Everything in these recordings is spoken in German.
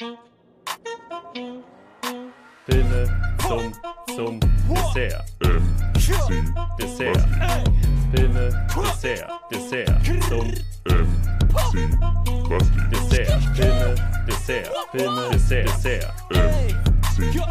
Filme zum, zum Dessert. Dessert. Filme, Dessert, Dessert, zum Dessert. Filme, Dessert, Filme, Dessert, Dessert.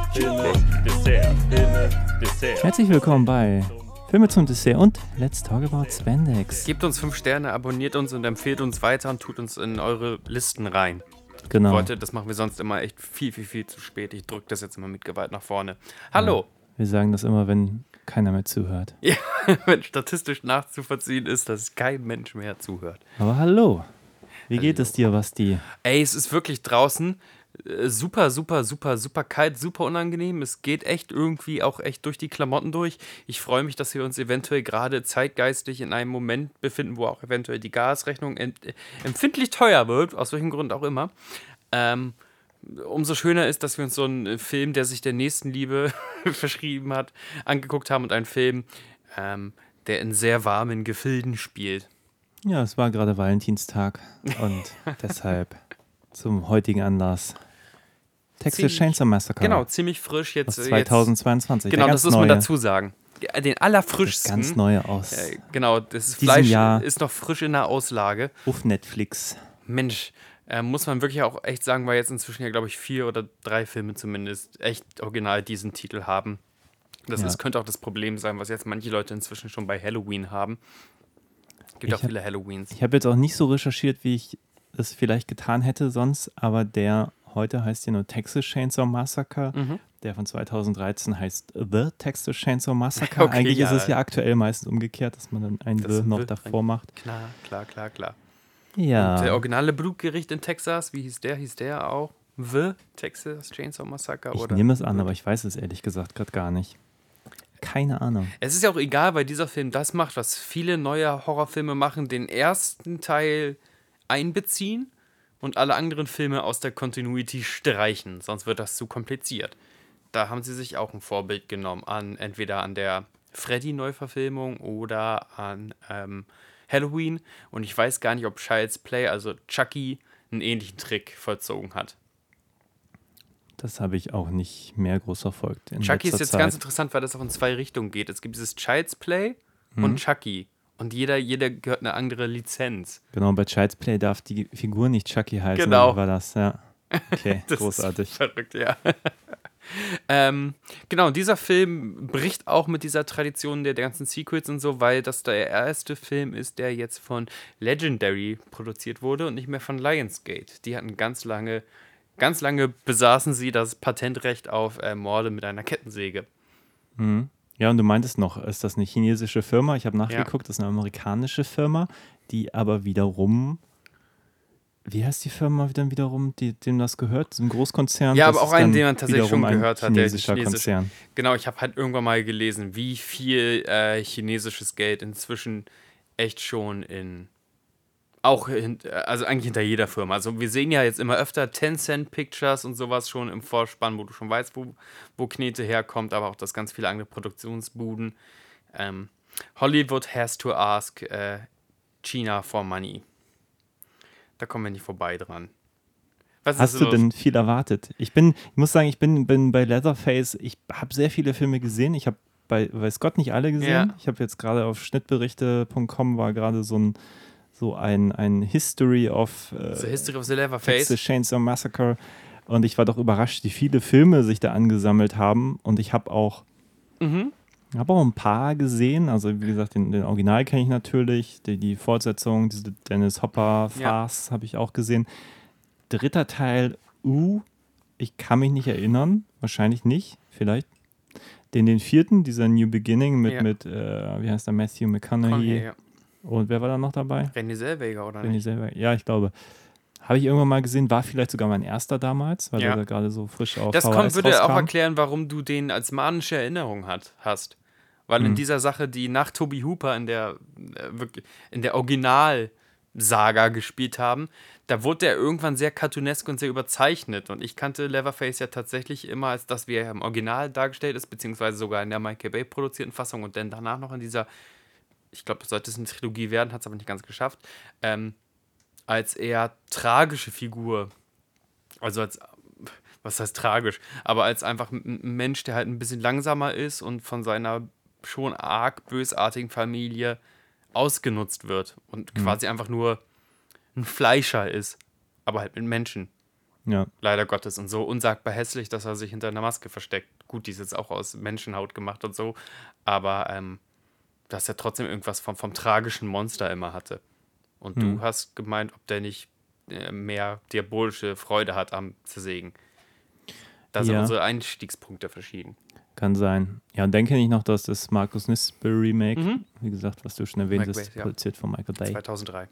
Filme, Dessert, Filme, Dessert. Herzlich willkommen bei Filme zum Dessert und Let's Talk About Spandex. Gebt uns 5 Sterne, abonniert uns und empfehlt uns weiter und tut uns in eure Listen rein. Genau. Leute, das machen wir sonst immer echt viel, viel, viel zu spät. Ich drücke das jetzt immer mit Gewalt nach vorne. Hallo! Wir sagen das immer, wenn keiner mehr zuhört. Ja, wenn statistisch nachzuvollziehen ist, dass kein Mensch mehr zuhört. Aber hallo. Wie geht es dir, Basti? Ey, es ist wirklich draußen super, super, super, super kalt, super unangenehm. Es geht echt irgendwie auch echt durch die Klamotten durch. Ich freue mich, dass wir uns eventuell gerade zeitgeistig in einem Moment befinden, wo auch eventuell die Gasrechnung äh, empfindlich teuer wird, aus welchem Grund auch immer. Ähm, umso schöner ist, dass wir uns so einen äh, Film, der sich der Nächstenliebe verschrieben hat, angeguckt haben und einen Film, ähm, der in sehr warmen Gefilden spielt. Ja, es war gerade Valentinstag und deshalb zum heutigen Anlass Texas Ziemlich- Chainsaw Massacre Genau, ziemlich frisch jetzt. aus äh, 2022. Jetzt, genau, das muss man dazu sagen. Den allerfrischsten. ganz neue aus Äh, genau, das Fleisch Jahr. ist noch frisch in der Auslage. auf Netflix. Mensch, äh, muss man wirklich auch echt sagen, weil jetzt inzwischen ja, glaube ich, vier oder drei Filme zumindest echt original diesen Titel haben. Das Ja. ist, könnte auch das Problem sein, was jetzt manche Leute inzwischen schon bei Halloween haben. Es gibt Ich auch hab- viele Halloweens. Ich habe jetzt auch nicht so recherchiert, wie ich es vielleicht getan hätte sonst, aber der heute heißt ja nur Texas Chainsaw Massacre. Mhm. Der von 2013 heißt The Texas Chainsaw Massacre. Okay, Eigentlich ja. ist es ja aktuell meistens umgekehrt, dass man dann ein Das The noch davor macht. Klar, klar, klar, klar. Ja. Der originale Blutgericht in Texas, wie hieß der? Hieß der auch? The Texas Chainsaw Massacre? ich oder? nehme es an, aber ich weiß es ehrlich gesagt gerade gar nicht. Keine Ahnung. Es ist ja auch egal, weil dieser Film das macht, was viele neue Horrorfilme machen, den ersten Teil einbeziehen und alle anderen Filme aus der Continuity streichen, sonst wird das zu kompliziert. Da haben sie sich auch ein Vorbild genommen an entweder an der Freddy-Neuverfilmung oder an ähm, Halloween und ich weiß gar nicht, ob Child's Play, also Chucky, einen ähnlichen Trick vollzogen hat. Das habe ich auch nicht mehr groß verfolgt. In Chucky ist jetzt Zeit. ganz interessant, weil das auch in zwei Richtungen geht. Es gibt dieses Child's Play Mhm. und Chucky. Und jeder, jeder gehört eine andere Lizenz. Genau, bei Child's Play darf die Figur nicht Chucky heißen. Genau. War das, ja. Okay, Das großartig. Verrückt, ja. ähm, genau, dieser Film bricht auch mit dieser Tradition der, der ganzen Sequels und so, weil das der erste Film ist, der jetzt von Legendary produziert wurde und nicht mehr von Lionsgate. Die hatten ganz lange, ganz lange besaßen sie das Patentrecht auf äh, Morde mit einer Kettensäge. Ja, und du meintest noch, ist das eine chinesische Firma? Ich habe nachgeguckt, das ist eine amerikanische Firma, die aber wiederum. Wie heißt die Firma dann wiederum, die, dem das gehört? So ein Großkonzern? Ja, aber auch einen, den man tatsächlich schon gehört hat, der Chinesischer chinesisch- Konzern. Genau, ich habe halt irgendwann mal gelesen, wie viel äh, chinesisches Geld inzwischen echt schon in. Auch, hin, also eigentlich hinter jeder Firma. Also wir sehen ja jetzt immer öfter Tencent Pictures und sowas schon im Vorspann, wo du schon weißt, wo, wo Knete herkommt, aber auch das ganz viele andere Produktionsbuden. Ähm, Hollywood has to ask äh, China for money. Da kommen wir nicht vorbei dran. Was Hast du los? denn viel erwartet? Ich bin, ich muss sagen, ich bin, bin bei Leatherface, ich habe sehr viele Filme gesehen. Ich habe bei Weiß Gott nicht alle gesehen. Ja. Ich habe jetzt gerade auf schnittberichte.com war gerade so ein so ein, ein History of äh, The History of the Leatherface. Texas Chainsaw Massacre und ich war doch überrascht, wie viele Filme sich da angesammelt haben und ich habe auch Mhm. habe auch ein paar gesehen, also wie gesagt, den, den Original kenne ich natürlich, die, die Fortsetzung, diese Dennis Hopper Ja. Farce habe ich auch gesehen. Dritter Teil, uh, ich kann mich nicht erinnern, wahrscheinlich nicht, vielleicht. Den, den vierten, dieser New Beginning mit, Ja. mit äh, wie heißt der, Matthew McConaughey. Conway, ja. Und wer war da noch dabei? René Zellweger, oder ich nicht? selber. Ja, ich glaube. Habe ich irgendwann mal gesehen, war vielleicht sogar mein erster damals, weil Ja. er da gerade so frisch auf Das VHS kommt, würde auch rauskam. erklären, warum du den als manische Erinnerung hat, hast. Weil in Mhm. dieser Sache, die nach Toby Hooper in der, äh, in der Original-Saga gespielt haben, da wurde der irgendwann sehr cartoonesk und sehr überzeichnet. Und ich kannte Leatherface ja tatsächlich immer als das, wie er im Original dargestellt ist, beziehungsweise sogar in der Michael Bay produzierten Fassung und dann danach noch in dieser, ich glaube, sollte es eine Trilogie werden, hat es aber nicht ganz geschafft, ähm, als eher tragische Figur. Also als was heißt tragisch, aber als einfach ein Mensch, der halt ein bisschen langsamer ist und von seiner schon arg bösartigen Familie ausgenutzt wird und mhm. quasi einfach nur ein Fleischer ist, aber halt mit Menschen. Ja. Leider Gottes. Und so unsagbar hässlich, dass er sich hinter einer Maske versteckt. Gut, die ist jetzt auch aus Menschenhaut gemacht und so, aber ähm, dass er trotzdem irgendwas vom, vom tragischen Monster immer hatte. Und hm. du hast gemeint, ob der nicht äh, mehr diabolische Freude hat am Zersägen. Da sind ja. unsere Einstiegspunkte verschieden. Kann sein. Ja, und denke ich noch, dass das Markus Nispel Remake, mhm. wie gesagt, was du schon erwähnt Mike hast, produziert ja. von Michael Bay. 2003.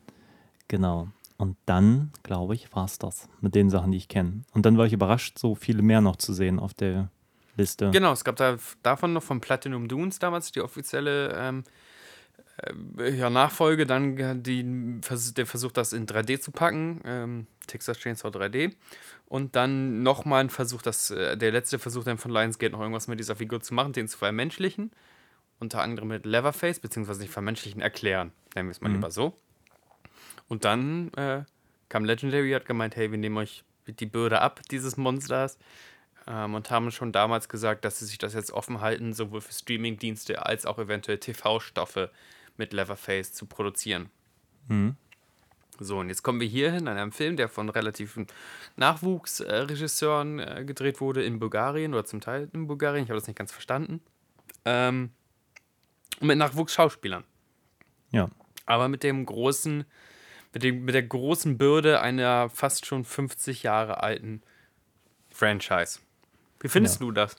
Genau. Und dann, glaube ich, war es das mit den Sachen, die ich kenne. Und dann war ich überrascht, so viele mehr noch zu sehen auf der Liste. Genau, es gab da davon noch von Platinum Dunes damals die offizielle ähm, äh, ja, Nachfolge, dann die, der Versuch, das in 3D zu packen, ähm, Texas Chainsaw 3D. Und dann nochmal ein Versuch, das, äh, der letzte Versuch dann von Lionsgate noch irgendwas mit dieser Figur zu machen, den zu vermenschlichen. Unter anderem mit Leatherface, beziehungsweise nicht vermenschlichen, erklären, nennen wir es mal mhm. lieber so. Und dann äh, kam Legendary, hat gemeint, hey, wir nehmen euch die Bürde ab dieses Monsters ähm, und haben schon damals gesagt, dass sie sich das jetzt offen halten, sowohl für Streamingdienste als auch eventuell TV-Stoffe mit Leatherface zu produzieren. Mhm. So, und jetzt kommen wir hier hin an einem Film, der von relativen Nachwuchsregisseuren äh, gedreht wurde in Bulgarien oder zum Teil in Bulgarien. Ich habe das nicht ganz verstanden. Ähm, mit Nachwuchsschauspielern. Ja. Aber mit dem großen mit, dem, mit der großen Bürde einer fast schon 50 Jahre alten Franchise. Wie findest ja. du das?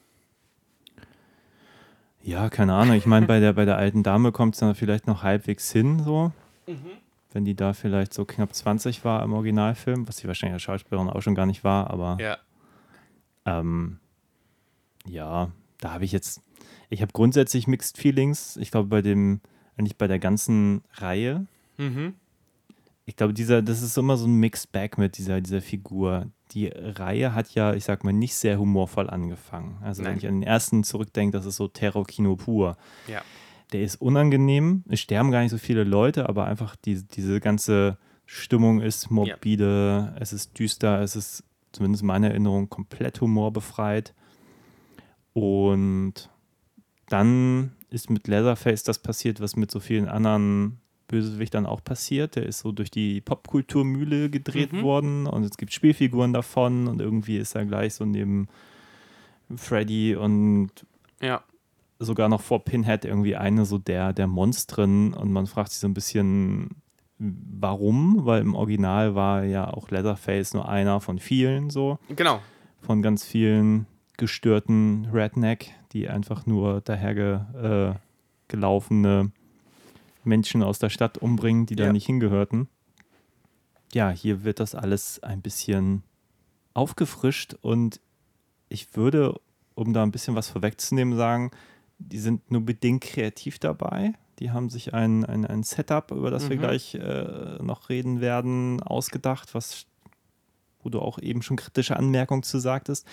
Ja, keine Ahnung. Ich meine, bei der, bei der alten Dame kommt es dann vielleicht noch halbwegs hin, so. Mhm. Wenn die da vielleicht so knapp 20 war im Originalfilm, was sie wahrscheinlich als Schauspielerin auch schon gar nicht war, aber. Ja. Ähm, ja, da habe ich jetzt. Ich habe grundsätzlich Mixed Feelings. Ich glaube, bei dem, eigentlich bei der ganzen Reihe. Mhm ich glaube, dieser, das ist immer so ein Mixed Bag mit dieser, dieser Figur. Die Reihe hat ja, ich sag mal, nicht sehr humorvoll angefangen. Also Nein. wenn ich an den ersten zurückdenke, das ist so Terror-Kino pur. Ja. Der ist unangenehm, es sterben gar nicht so viele Leute, aber einfach die, diese ganze Stimmung ist morbide, ja. es ist düster, es ist zumindest in meiner Erinnerung komplett humorbefreit. Und dann ist mit Leatherface das passiert, was mit so vielen anderen Bösewicht dann auch passiert. Der ist so durch die Popkulturmühle gedreht mhm. worden und es gibt Spielfiguren davon und irgendwie ist er gleich so neben Freddy und ja. sogar noch vor Pinhead irgendwie eine so der, der Monstren und man fragt sich so ein bisschen, warum, weil im Original war ja auch Leatherface nur einer von vielen so. Genau. Von ganz vielen gestörten Redneck, die einfach nur daher äh, gelaufene Menschen aus der Stadt umbringen, die ja. da nicht hingehörten. Ja, hier wird das alles ein bisschen aufgefrischt und ich würde, um da ein bisschen was vorwegzunehmen, sagen, die sind nur bedingt kreativ dabei. Die haben sich ein, ein, ein Setup, über das mhm. wir gleich äh, noch reden werden, ausgedacht, was, wo du auch eben schon kritische Anmerkungen zu sagtest.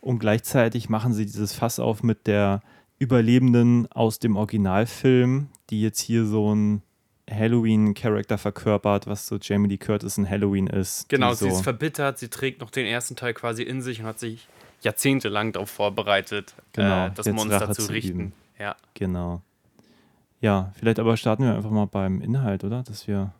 Und gleichzeitig machen sie dieses Fass auf mit der Überlebenden aus dem Originalfilm, die jetzt hier so ein Halloween-Charakter verkörpert, was so Jamie Lee Curtis in Halloween ist. Genau, sie so ist verbittert, sie trägt noch den ersten Teil quasi in sich und hat sich jahrzehntelang darauf vorbereitet, genau, äh, das Monster Rache zu richten. Zu ja. Genau. Ja, vielleicht aber starten wir einfach mal beim Inhalt, oder? Dass wir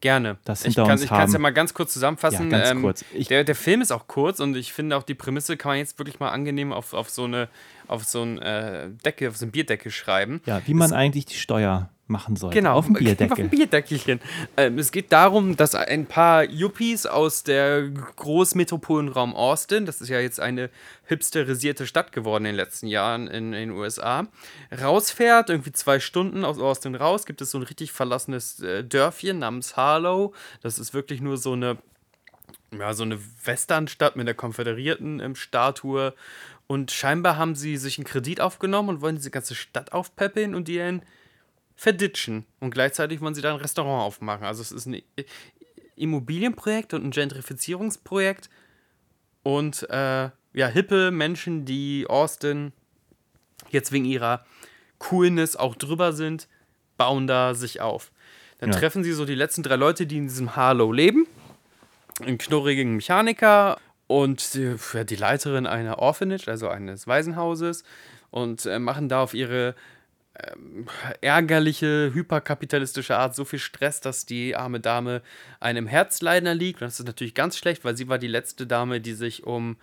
Gerne. Das hinter ich kann es ja mal ganz kurz zusammenfassen. Ja, ganz ähm, kurz. Der, der Film ist auch kurz und ich finde auch die Prämisse kann man jetzt wirklich mal angenehm auf, auf so eine auf so ein äh, Decke, auf so ein Bierdeckel schreiben. Ja, wie man das, eigentlich die Steuer machen soll. Genau, auf dem Bierdeckel. Auf dem Bierdeckelchen. Ähm, es geht darum, dass ein paar Yuppies aus der Großmetropolenraum Austin, das ist ja jetzt eine hipsterisierte Stadt geworden in den letzten Jahren in, in den USA, rausfährt, irgendwie zwei Stunden aus Austin raus, gibt es so ein richtig verlassenes äh, Dörfchen namens Harlow. Das ist wirklich nur so eine ja, so eine Westernstadt mit der konföderierten ähm, Statue. Und scheinbar haben sie sich einen Kredit aufgenommen und wollen diese ganze Stadt aufpäppeln und die in verditschen. Und gleichzeitig wollen sie da ein Restaurant aufmachen. Also es ist ein Immobilienprojekt und ein Gentrifizierungsprojekt. Und äh, ja, hippe Menschen, die Austin jetzt wegen ihrer Coolness auch drüber sind, bauen da sich auf. Dann ja. treffen sie so die letzten drei Leute, die in diesem Harlow leben. Einen knurrigen Mechaniker und die, die Leiterin einer Orphanage, also eines Waisenhauses, und äh, machen da auf ihre ärgerliche, hyperkapitalistische Art so viel Stress, dass die arme Dame einem Herzleiden erliegt. Und das ist natürlich ganz schlecht, weil sie war die letzte Dame, die sich um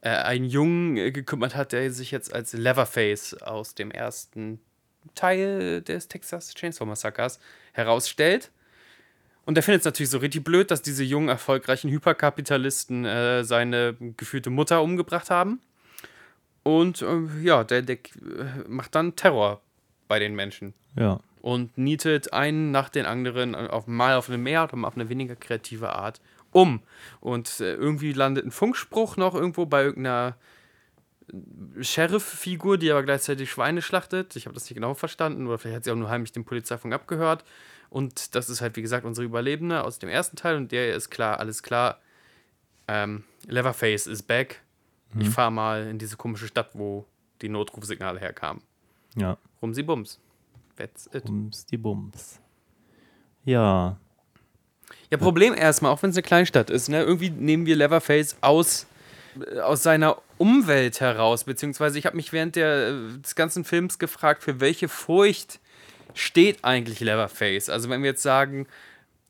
äh, einen Jungen äh, gekümmert hat, der sich jetzt als Leatherface aus dem ersten Teil des Texas Chainsaw Massacres herausstellt. Und er findet es natürlich so richtig blöd, dass diese jungen, erfolgreichen Hyperkapitalisten äh, seine gefühlte Mutter umgebracht haben. Und äh, ja, der, der äh, macht dann Terror bei den Menschen. Ja. Und nietet einen nach den anderen auf, mal auf eine mehr oder mal auf eine weniger kreative Art um. Und äh, irgendwie landet ein Funkspruch noch irgendwo bei irgendeiner Sheriff-Figur, die aber gleichzeitig Schweine schlachtet. Ich habe das nicht genau verstanden, oder vielleicht hat sie auch nur heimlich den Polizeifunk abgehört. Und das ist halt, wie gesagt, unsere Überlebende aus dem ersten Teil. Und der ist klar, alles klar. Ähm, Leatherface ist back. Mhm. Ich fahre mal in diese komische Stadt, wo die Notrufsignale herkamen. Ja. Rumsi Bums. That's it. Bums die Bums. Ja. Ja, Problem erstmal, auch wenn es eine Kleinstadt ist, ne? Irgendwie nehmen wir Leatherface aus, äh, aus seiner Umwelt heraus, beziehungsweise ich habe mich während der, äh, des ganzen Films gefragt, für welche Furcht steht eigentlich Leatherface? Also wenn wir jetzt sagen,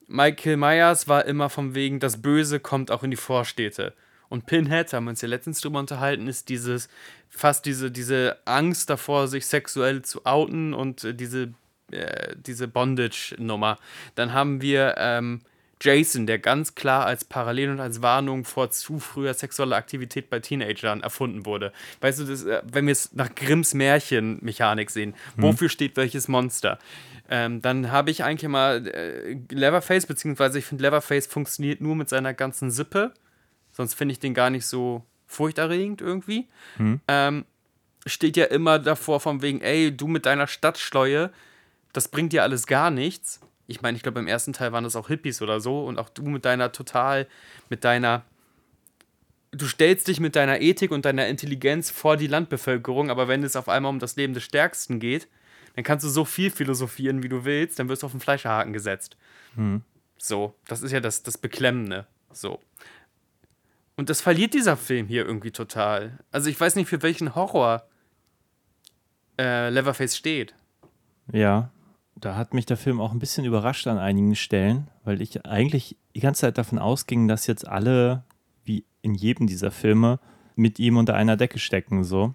Michael Myers war immer von wegen, das Böse kommt auch in die Vorstädte. Und Pinhead, haben wir uns ja letztens drüber unterhalten, ist dieses, fast diese, diese Angst davor, sich sexuell zu outen und äh, diese, äh, diese Bondage-Nummer. Dann haben wir ähm, Jason, der ganz klar als Parallel und als Warnung vor zu früher sexueller Aktivität bei Teenagern erfunden wurde. Weißt du, das, äh, wenn wir es nach Grimms Märchenmechanik sehen, mhm. wofür steht welches Monster? Ähm, dann habe ich eigentlich mal äh, Leverface, beziehungsweise ich finde, Leverface funktioniert nur mit seiner ganzen Sippe. Sonst finde ich den gar nicht so furchterregend irgendwie. Mhm. Ähm, steht ja immer davor von wegen, ey, du mit deiner Stadtschleue, das bringt dir alles gar nichts ich meine, ich glaube, im ersten Teil waren das auch Hippies oder so und auch du mit deiner total, mit deiner, du stellst dich mit deiner Ethik und deiner Intelligenz vor die Landbevölkerung, aber wenn es auf einmal um das Leben des Stärksten geht, dann kannst du so viel philosophieren, wie du willst, dann wirst du auf den Fleischerhaken gesetzt. Hm. So, das ist ja das, das Beklemmende. So. Und das verliert dieser Film hier irgendwie total. Also ich weiß nicht, für welchen Horror äh, Leatherface steht. Ja, da hat mich der Film auch ein bisschen überrascht an einigen Stellen, weil ich eigentlich die ganze Zeit davon ausging, dass jetzt alle, wie in jedem dieser Filme, mit ihm unter einer Decke stecken. So.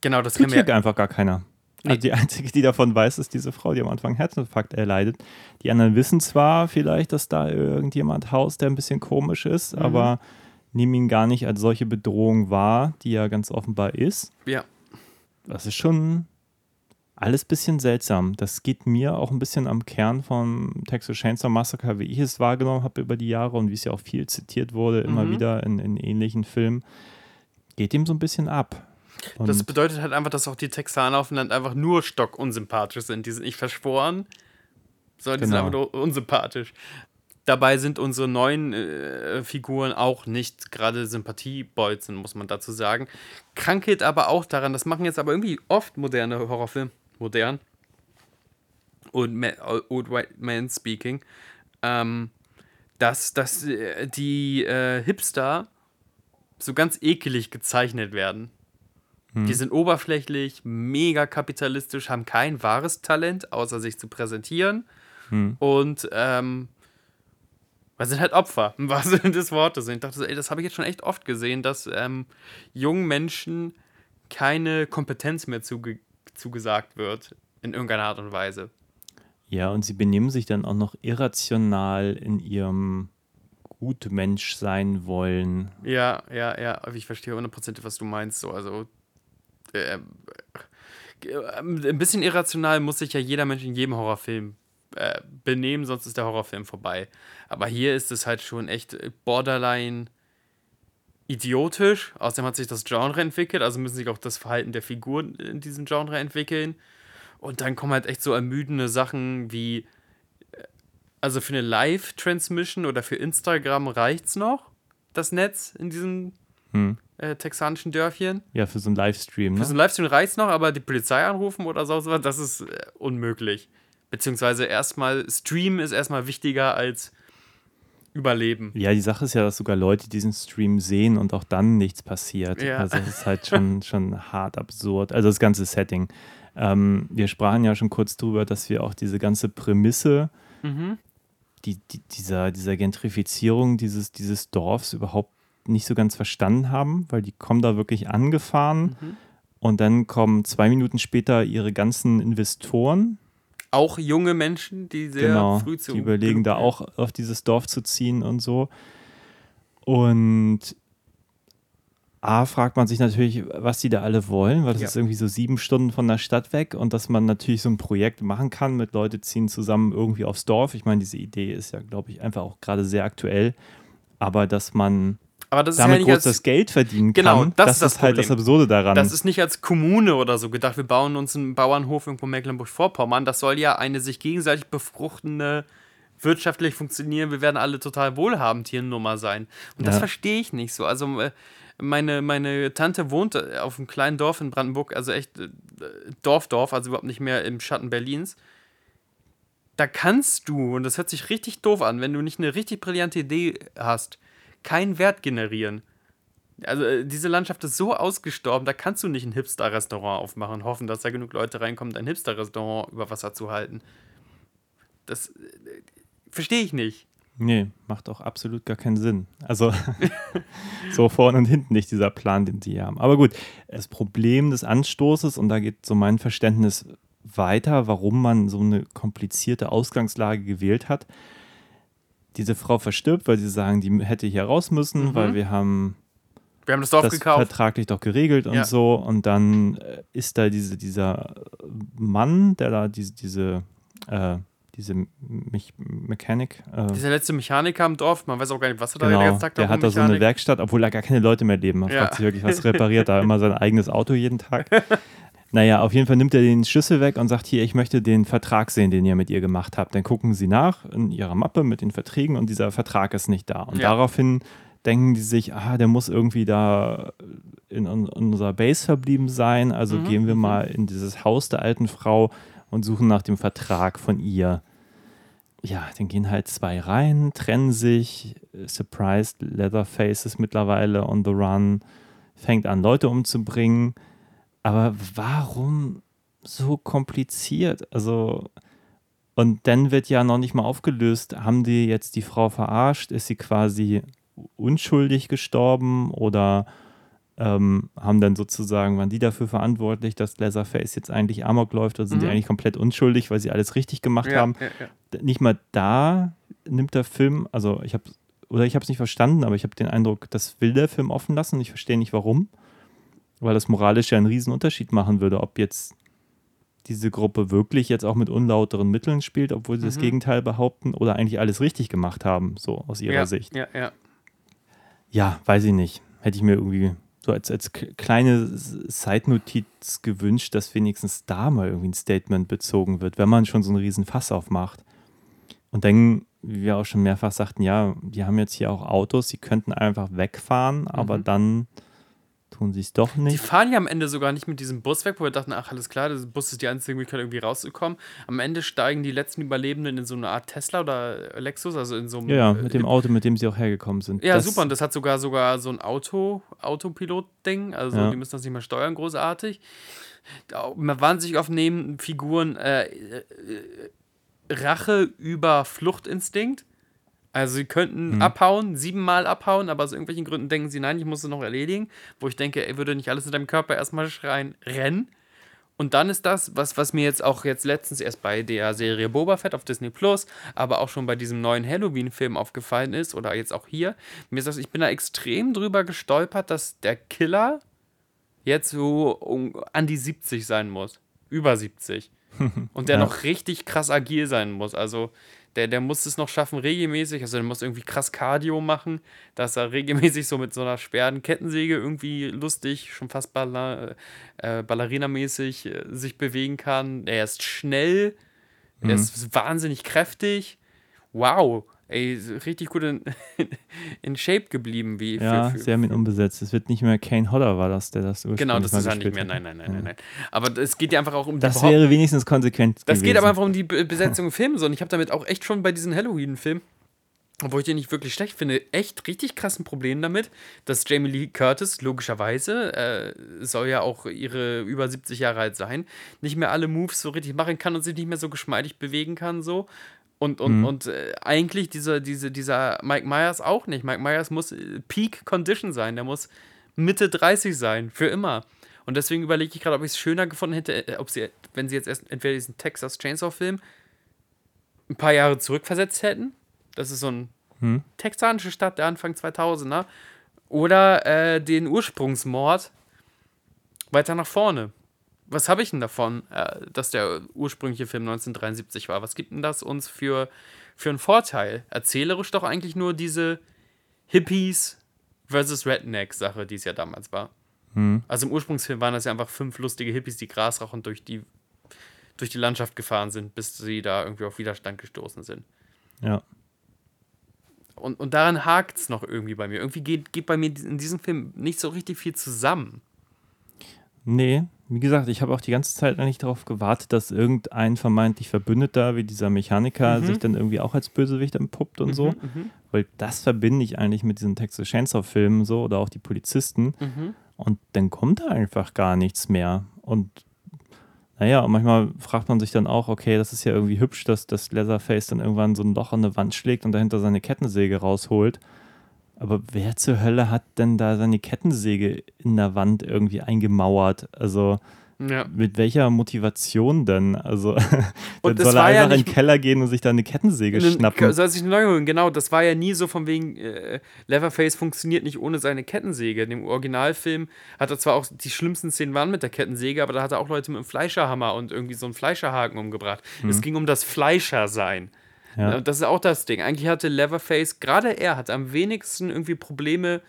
Genau, das Tut hier ja einfach gar keiner. Nee. Also die einzige, die davon weiß, ist diese Frau, die am Anfang Herzinfarkt erleidet. Die anderen wissen zwar vielleicht, dass da irgendjemand haust, der ein bisschen komisch ist, mhm. aber nehmen ihn gar nicht als solche Bedrohung wahr, die ja ganz offenbar ist. Ja. Das ist schon alles ein bisschen seltsam. Das geht mir auch ein bisschen am Kern von Texas Chainsaw Massacre, wie ich es wahrgenommen habe über die Jahre und wie es ja auch viel zitiert wurde, immer mhm. wieder in, in, ähnlichen Filmen. Geht ihm so ein bisschen ab. Und das bedeutet halt einfach, dass auch die Texaner auf dem Land einfach nur stockunsympathisch sind. Die sind nicht verschworen, sondern die genau. sind einfach nur unsympathisch. Dabei sind unsere neuen äh, Figuren auch nicht gerade Sympathiebolzen, muss man dazu sagen. Krank geht aber auch daran, das machen jetzt aber irgendwie oft moderne Horrorfilme modern. Und Old White Man Speaking. Ähm, dass, dass äh, die äh, Hipster so ganz ekelig gezeichnet werden. Hm. Die sind oberflächlich, mega kapitalistisch, haben kein wahres Talent, außer sich zu präsentieren. Hm. Und ähm, weil sind halt Opfer, im wahrsten Sinne des Wortes. Und ich dachte ey, das habe ich jetzt schon echt oft gesehen, dass ähm, jungen Menschen keine Kompetenz mehr zuge zugesagt wird, in irgendeiner Art und Weise. Ja, und sie benehmen sich dann auch noch irrational in ihrem Gutmensch sein wollen. Ja, ja, ja, ich verstehe hundertprozentig, was du meinst. So, also äh, äh, ein bisschen irrational muss sich ja jeder Mensch in jedem Horrorfilm äh, benehmen, sonst ist der Horrorfilm vorbei. Aber hier ist es halt schon echt borderline idiotisch. Außerdem hat sich das Genre entwickelt, also müssen sich auch das Verhalten der Figuren in diesem Genre entwickeln. Und dann kommen halt echt so ermüdende Sachen wie, äh, also für eine Live-Transmission oder für Instagram reicht's noch, das Netz in diesem hm. äh, texanischen Dörfchen. Ja, für so einen Livestream. Ne? Für so einen Livestream reicht's noch, aber die Polizei anrufen oder so, das ist äh, unmöglich. Beziehungsweise erstmal, Stream ist erstmal wichtiger als überleben. Ja, die Sache ist ja, dass sogar Leute diesen Stream sehen und auch dann nichts passiert. Ja. Also das ist halt schon, schon hart absurd. Also das ganze Setting. Ähm, wir sprachen ja schon kurz drüber, dass wir auch diese ganze Prämisse Mhm. die, die, dieser, dieser Gentrifizierung dieses, dieses Dorfs überhaupt nicht so ganz verstanden haben, weil die kommen da wirklich angefahren Mhm. und dann kommen zwei Minuten später ihre ganzen Investoren, Auch junge Menschen, die sehr genau, früh zu. die überlegen da auch auf dieses Dorf zu ziehen und so. Und A, fragt man sich natürlich, was die da alle wollen, weil das Ja. ist irgendwie so sieben Stunden von der Stadt weg und dass man natürlich so ein Projekt machen kann mit Leute ziehen zusammen irgendwie aufs Dorf. Ich meine, diese Idee ist ja, glaube ich, einfach auch gerade sehr aktuell. Aber dass man Aber das ist ja damit groß als, das Geld verdienen Genau, kann, das das, ist das ist halt das. Absurde daran. Das ist nicht als Kommune oder so gedacht, wir bauen uns einen Bauernhof irgendwo in Mecklenburg-Vorpommern. Das soll ja eine sich gegenseitig befruchtende, wirtschaftlich funktionieren, wir werden alle total wohlhabend hier Nummer sein. Und das Ja. verstehe ich nicht so. Also äh, meine, meine Tante wohnt äh, auf einem kleinen Dorf in Brandenburg, also echt äh, Dorf, Dorf, also überhaupt nicht mehr im Schatten Berlins. Da kannst du, und das hört sich richtig doof an, wenn du nicht eine richtig brillante Idee hast, keinen Wert generieren. Also äh, diese Landschaft ist so ausgestorben, da kannst du nicht ein Hipster-Restaurant aufmachen und hoffen, dass da genug Leute reinkommen, dein Hipster-Restaurant über Wasser zu halten. Das äh, verstehe ich nicht. Nee, macht auch absolut gar keinen Sinn. Also so vorne und hinten nicht dieser Plan, den sie haben. Aber gut, das Problem des Anstoßes, und da geht so mein Verständnis weiter, warum man so eine komplizierte Ausgangslage gewählt hat. Diese Frau verstirbt, weil sie sagen, die hätte hier raus müssen, Mhm. weil wir haben Wir haben das Dorf das gekauft. vertraglich doch geregelt und Ja. so. Und dann äh, ist da diese, dieser Mann, der da diese, diese, äh, diese Mech Mechanik, äh, Dieser letzte Mechaniker im Dorf, man weiß auch gar nicht, was er da den Genau, ganzen Tag der hat da so eine Werkstatt, obwohl da gar keine Leute mehr leben. Man Ja. fragt sich wirklich, was repariert da immer sein eigenes Auto jeden Tag. Naja, auf jeden Fall nimmt er den Schlüssel weg und sagt, hier, ich möchte den Vertrag sehen, den ihr mit ihr gemacht habt. Dann gucken sie nach in ihrer Mappe mit den Verträgen und dieser Vertrag ist nicht da. Und Ja. daraufhin denken die sich, ah, der muss irgendwie da in, un- unserer Base verblieben sein. Also Mhm, gehen wir mhm. mal in dieses Haus der alten Frau und suchen nach dem Vertrag von ihr. Ja, dann gehen halt zwei rein, trennen sich. Surprised Leatherface ist mittlerweile on the run, fängt an, Leute umzubringen. Aber warum so kompliziert? Also, und dann wird ja noch nicht mal aufgelöst, haben die jetzt die Frau verarscht? Ist sie quasi unschuldig gestorben oder ähm, haben dann sozusagen, waren die dafür verantwortlich, dass Leatherface jetzt eigentlich Amok läuft oder sind die Mhm. eigentlich komplett unschuldig, weil sie alles richtig gemacht ja, haben? ja, ja. nicht mal da nimmt der Film, also ich habe oder ich habe es nicht verstanden, aber ich habe den Eindruck, das will der Film offen lassen. Ich verstehe nicht warum, weil das moralisch ja einen riesen Unterschied machen würde, ob jetzt diese Gruppe wirklich jetzt auch mit unlauteren Mitteln spielt, obwohl sie das Mhm. Gegenteil behaupten oder eigentlich alles richtig gemacht haben, so aus ihrer ja, Sicht. Ja, ja. Ja, weiß ich nicht. Hätte ich mir irgendwie so als, als kleine Side-Notiz gewünscht, dass wenigstens da mal irgendwie ein Statement bezogen wird, wenn man schon so einen riesen Fass aufmacht. Und dann, wie wir auch schon mehrfach sagten, ja, die haben jetzt hier auch Autos, die könnten einfach wegfahren, aber Mhm. dann tun sie es doch Die nicht. fahren ja am Ende sogar nicht mit diesem Bus weg, wo wir dachten, ach, alles klar, der Bus ist die einzige Möglichkeit, irgendwie rauszukommen. Am Ende steigen die letzten Überlebenden in so eine Art Tesla oder Lexus, also in so einem. Ja, äh, mit dem Auto, mit dem sie auch hergekommen sind. Ja, Das- super. Und das hat sogar sogar so ein Auto, Autopilot-Ding. Also Ja. die müssen das nicht mehr steuern, großartig. Da- Wahnsinnig oft nehmen Figuren äh, äh, Rache über Fluchtinstinkt. Also sie könnten Mhm. abhauen, siebenmal abhauen, aber aus irgendwelchen Gründen denken sie, nein, ich muss es noch erledigen. Wo ich denke, ey, würde nicht alles in deinem Körper erstmal schreien, renn. Und dann ist das, was, was mir jetzt auch jetzt letztens erst bei der Serie Boba Fett auf Disney Plus, aber auch schon bei diesem neuen Halloween-Film aufgefallen ist, oder jetzt auch hier, mir ist das, ich bin da extrem drüber gestolpert, dass der Killer jetzt so um, an die 70 sein muss. Über 70. Und der Ja. noch richtig krass agil sein muss. Also der, der muss es noch schaffen, regelmäßig, also der muss irgendwie krass Cardio machen, dass er regelmäßig so mit so einer schweren Kettensäge irgendwie lustig, schon fast Balla, äh, Ballerina-mäßig äh, sich bewegen kann. Er ist schnell, Mhm. er ist wahnsinnig kräftig. Wow, ey, richtig gut in, in Shape geblieben, wie Ja, für, für, sie haben ihn umbesetzt. Es wird nicht mehr Kane Hodder, war das, der das Genau, das ist er nicht mehr. Nein, nein, nein, nein, nein. Aber es geht ja einfach auch um die Das wäre wenigstens konsequent Das gewesen. geht aber einfach um die Be- Besetzung im Film so. Und ich habe damit auch echt schon bei diesen Halloween-Filmen obwohl ich den nicht wirklich schlecht finde, echt richtig krassen Problem damit, dass Jamie Lee Curtis, logischerweise, äh, soll ja auch ihre über 70 Jahre alt sein, nicht mehr alle Moves so richtig machen kann und sich nicht mehr so geschmeidig bewegen kann, so. Und, und, mhm. und äh, eigentlich dieser, diese, dieser Mike Myers auch nicht. Mike Myers muss äh, Peak Condition sein, der muss Mitte 30 sein, für immer. Und deswegen überlege ich gerade, ob ich es schöner gefunden hätte, äh, ob sie, wenn sie jetzt erst entweder diesen Texas Chainsaw-Film ein paar Jahre zurückversetzt hätten das ist so ein hm. texanische Stadt der Anfang 2000er. Oder äh, den Ursprungsmord weiter nach vorne. Was habe ich denn davon, äh, dass der ursprüngliche Film 1973 war? Was gibt denn das uns für, für einen Vorteil? Erzählerisch doch eigentlich nur diese Hippies versus Redneck-Sache, die es ja damals war. Hm. Also im Ursprungsfilm waren das ja einfach fünf lustige Hippies, die grasrauchend durch die, durch die Landschaft gefahren sind, bis sie da irgendwie auf Widerstand gestoßen sind. Ja. Und, und daran hakt es noch irgendwie bei mir. Irgendwie geht, geht bei mir in diesem Film nicht so richtig viel zusammen. Nee, wie gesagt, ich habe auch die ganze Zeit eigentlich darauf gewartet, dass irgendein vermeintlich Verbündeter wie dieser Mechaniker mhm. sich dann irgendwie auch als Bösewicht entpuppt und mhm, so. Mhm. Weil das verbinde ich eigentlich mit diesen Texas Chainsaw-Filmen so oder auch die Polizisten. Mhm. Und dann kommt da einfach gar nichts mehr. Und naja, und manchmal fragt man sich dann auch, okay, das ist ja irgendwie hübsch, dass das Leatherface dann irgendwann so ein Loch in eine Wand schlägt und dahinter seine Kettensäge rausholt. Aber wer zur Hölle hat denn da seine Kettensäge in der Wand irgendwie eingemauert? Also, ja. Mit welcher Motivation denn? Also, und soll er einfach ja in den Keller gehen und sich da eine Kettensäge eine, schnappen? Soll sich eine neue holen, genau. Das war ja nie so von wegen, äh, Leatherface funktioniert nicht ohne seine Kettensäge. In dem Originalfilm hat er zwar auch die schlimmsten Szenen waren mit der Kettensäge, aber da hat er auch Leute mit einem Fleischerhammer und irgendwie so einen Fleischerhaken umgebracht. Mhm. Es ging um das Fleischersein. Ja. Das ist auch das Ding. Eigentlich hatte Leatherface, gerade er hat am wenigsten irgendwie Probleme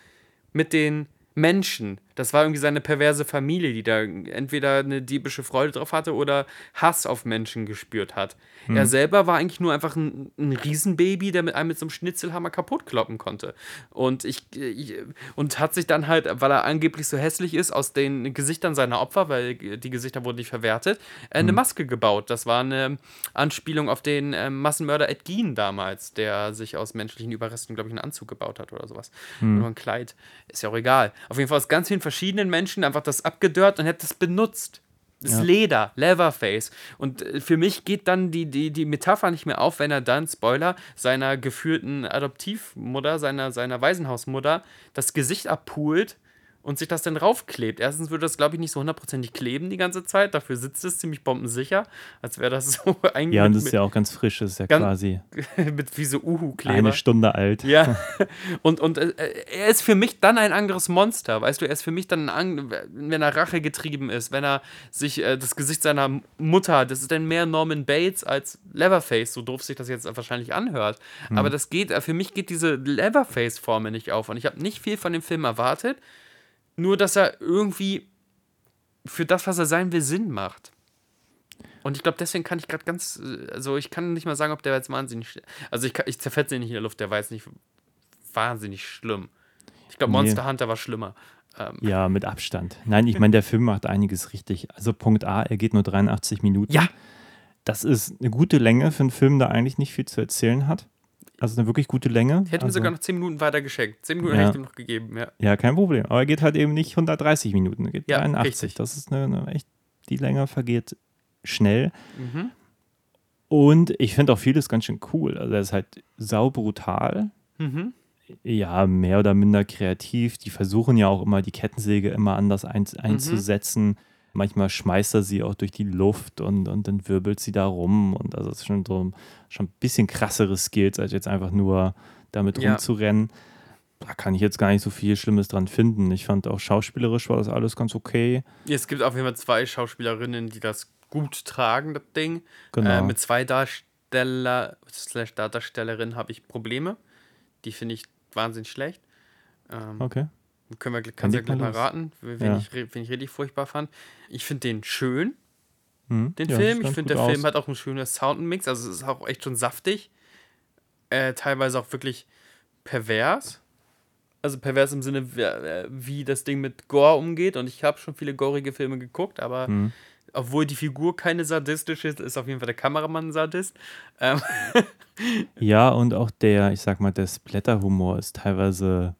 mit den Menschen. Das war irgendwie seine perverse Familie, die da entweder eine diebische Freude drauf hatte oder Hass auf Menschen gespürt hat. Mhm. Er selber war eigentlich nur einfach ein, ein, Riesenbaby, der mit einem mit so einem Schnitzelhammer kaputt kloppen konnte. Und ich, ich, und hat sich dann halt, weil er angeblich so hässlich ist, aus den Gesichtern seiner Opfer, weil die Gesichter wurden nicht verwertet, äh, eine mhm. Maske gebaut. Das war eine Anspielung auf den äh, Massenmörder Ed Gein damals, der sich aus menschlichen Überresten, glaube ich, einen Anzug gebaut hat oder sowas. Mhm. Nur ein Kleid. Ist ja auch egal. Auf jeden Fall aus ganz vielen verschiedenen Menschen einfach das abgedörrt und hätte das benutzt. Das ja. Leather, Leatherface. Und äh, für mich geht dann die, die, die Metapher nicht mehr auf, wenn er dann, Spoiler, seiner geführten Adoptivmutter, seiner, seiner Waisenhausmutter, das Gesicht abpult und sich das dann raufklebt. Erstens würde das, glaube ich, nicht so hundertprozentig kleben die ganze Zeit. Dafür sitzt es ziemlich bombensicher, als wäre das so eigentlich. Ja, und das ist ja auch ganz frisch, das ist ja quasi. mit wie so Uhu-Kleber. Eine Stunde alt. Ja. Und, und äh, er ist für mich dann ein anderes Monster. Weißt du, er ist für mich dann, ein, wenn er Rache getrieben ist, wenn er sich äh, das Gesicht seiner Mutter, das ist dann mehr Norman Bates als Leatherface, so doof sich das jetzt wahrscheinlich anhört. Hm. Aber das geht, äh, für mich geht diese Leatherface-Formel nicht auf. Und ich habe nicht viel von dem Film erwartet. Nur, dass er irgendwie für das, was er sein will, Sinn macht. Und ich glaube, deswegen kann ich gerade ganz, also ich kann nicht mal sagen, ob der jetzt wahnsinnig, also ich, ich zerfetze ihn nicht in der Luft, der war jetzt nicht wahnsinnig schlimm. Ich glaube, Monster nee. Hunter war schlimmer. Ähm. Ja, mit Abstand. Nein, ich meine, der Film macht einiges richtig. Also Punkt A, er geht nur 83 Minuten. Ja. Das ist eine gute Länge für einen Film, der eigentlich nicht viel zu erzählen hat. Also eine wirklich gute Länge. Ich hätte also, mir sogar noch 10 Minuten weiter geschenkt. 10 Minuten ja. hätte ich ihm noch gegeben, ja. Ja, kein Problem. Aber er geht halt eben nicht 130 Minuten, er geht ja, 81. Richtig. Das ist eine, eine, echt, die Länge vergeht schnell. Mhm. Und ich finde auch vieles ganz schön cool. Also er ist halt saubrutal. Mhm. Ja, mehr oder minder kreativ. Die versuchen ja auch immer, die Kettensäge immer anders ein, mhm. einzusetzen. Mhm Manchmal schmeißt er sie auch durch die Luft und, und dann wirbelt sie da rum. Und das ist schon so schon ein bisschen krassere Skills, als jetzt einfach nur damit ja. rumzurennen. Da kann ich jetzt gar nicht so viel Schlimmes dran finden. Ich fand auch schauspielerisch war das alles ganz okay. Es gibt auf jeden Fall zwei Schauspielerinnen, die das gut tragen, das Ding. Genau. Äh, mit zwei Darsteller, slash Darstellerinnen habe ich Probleme. Die finde ich wahnsinnig schlecht. Ähm, okay. Können wir, kannst du ja gleich mal raten, wen, ja. ich, wen ich richtig furchtbar fand. Ich finde den schön, mhm. den ja, Film. Ich finde, der aus. Film hat auch einen schönen Soundmix. Also es ist auch echt schon saftig. Äh, teilweise auch wirklich pervers. Also pervers im Sinne, wie, wie das Ding mit Gore umgeht. Und ich habe schon viele gorige Filme geguckt, aber mhm. obwohl die Figur keine sadistische ist, ist auf jeden Fall der Kameramann ein Sadist. Ähm, Ja, und auch der, ich sag mal, der Splatter-Humor ist teilweise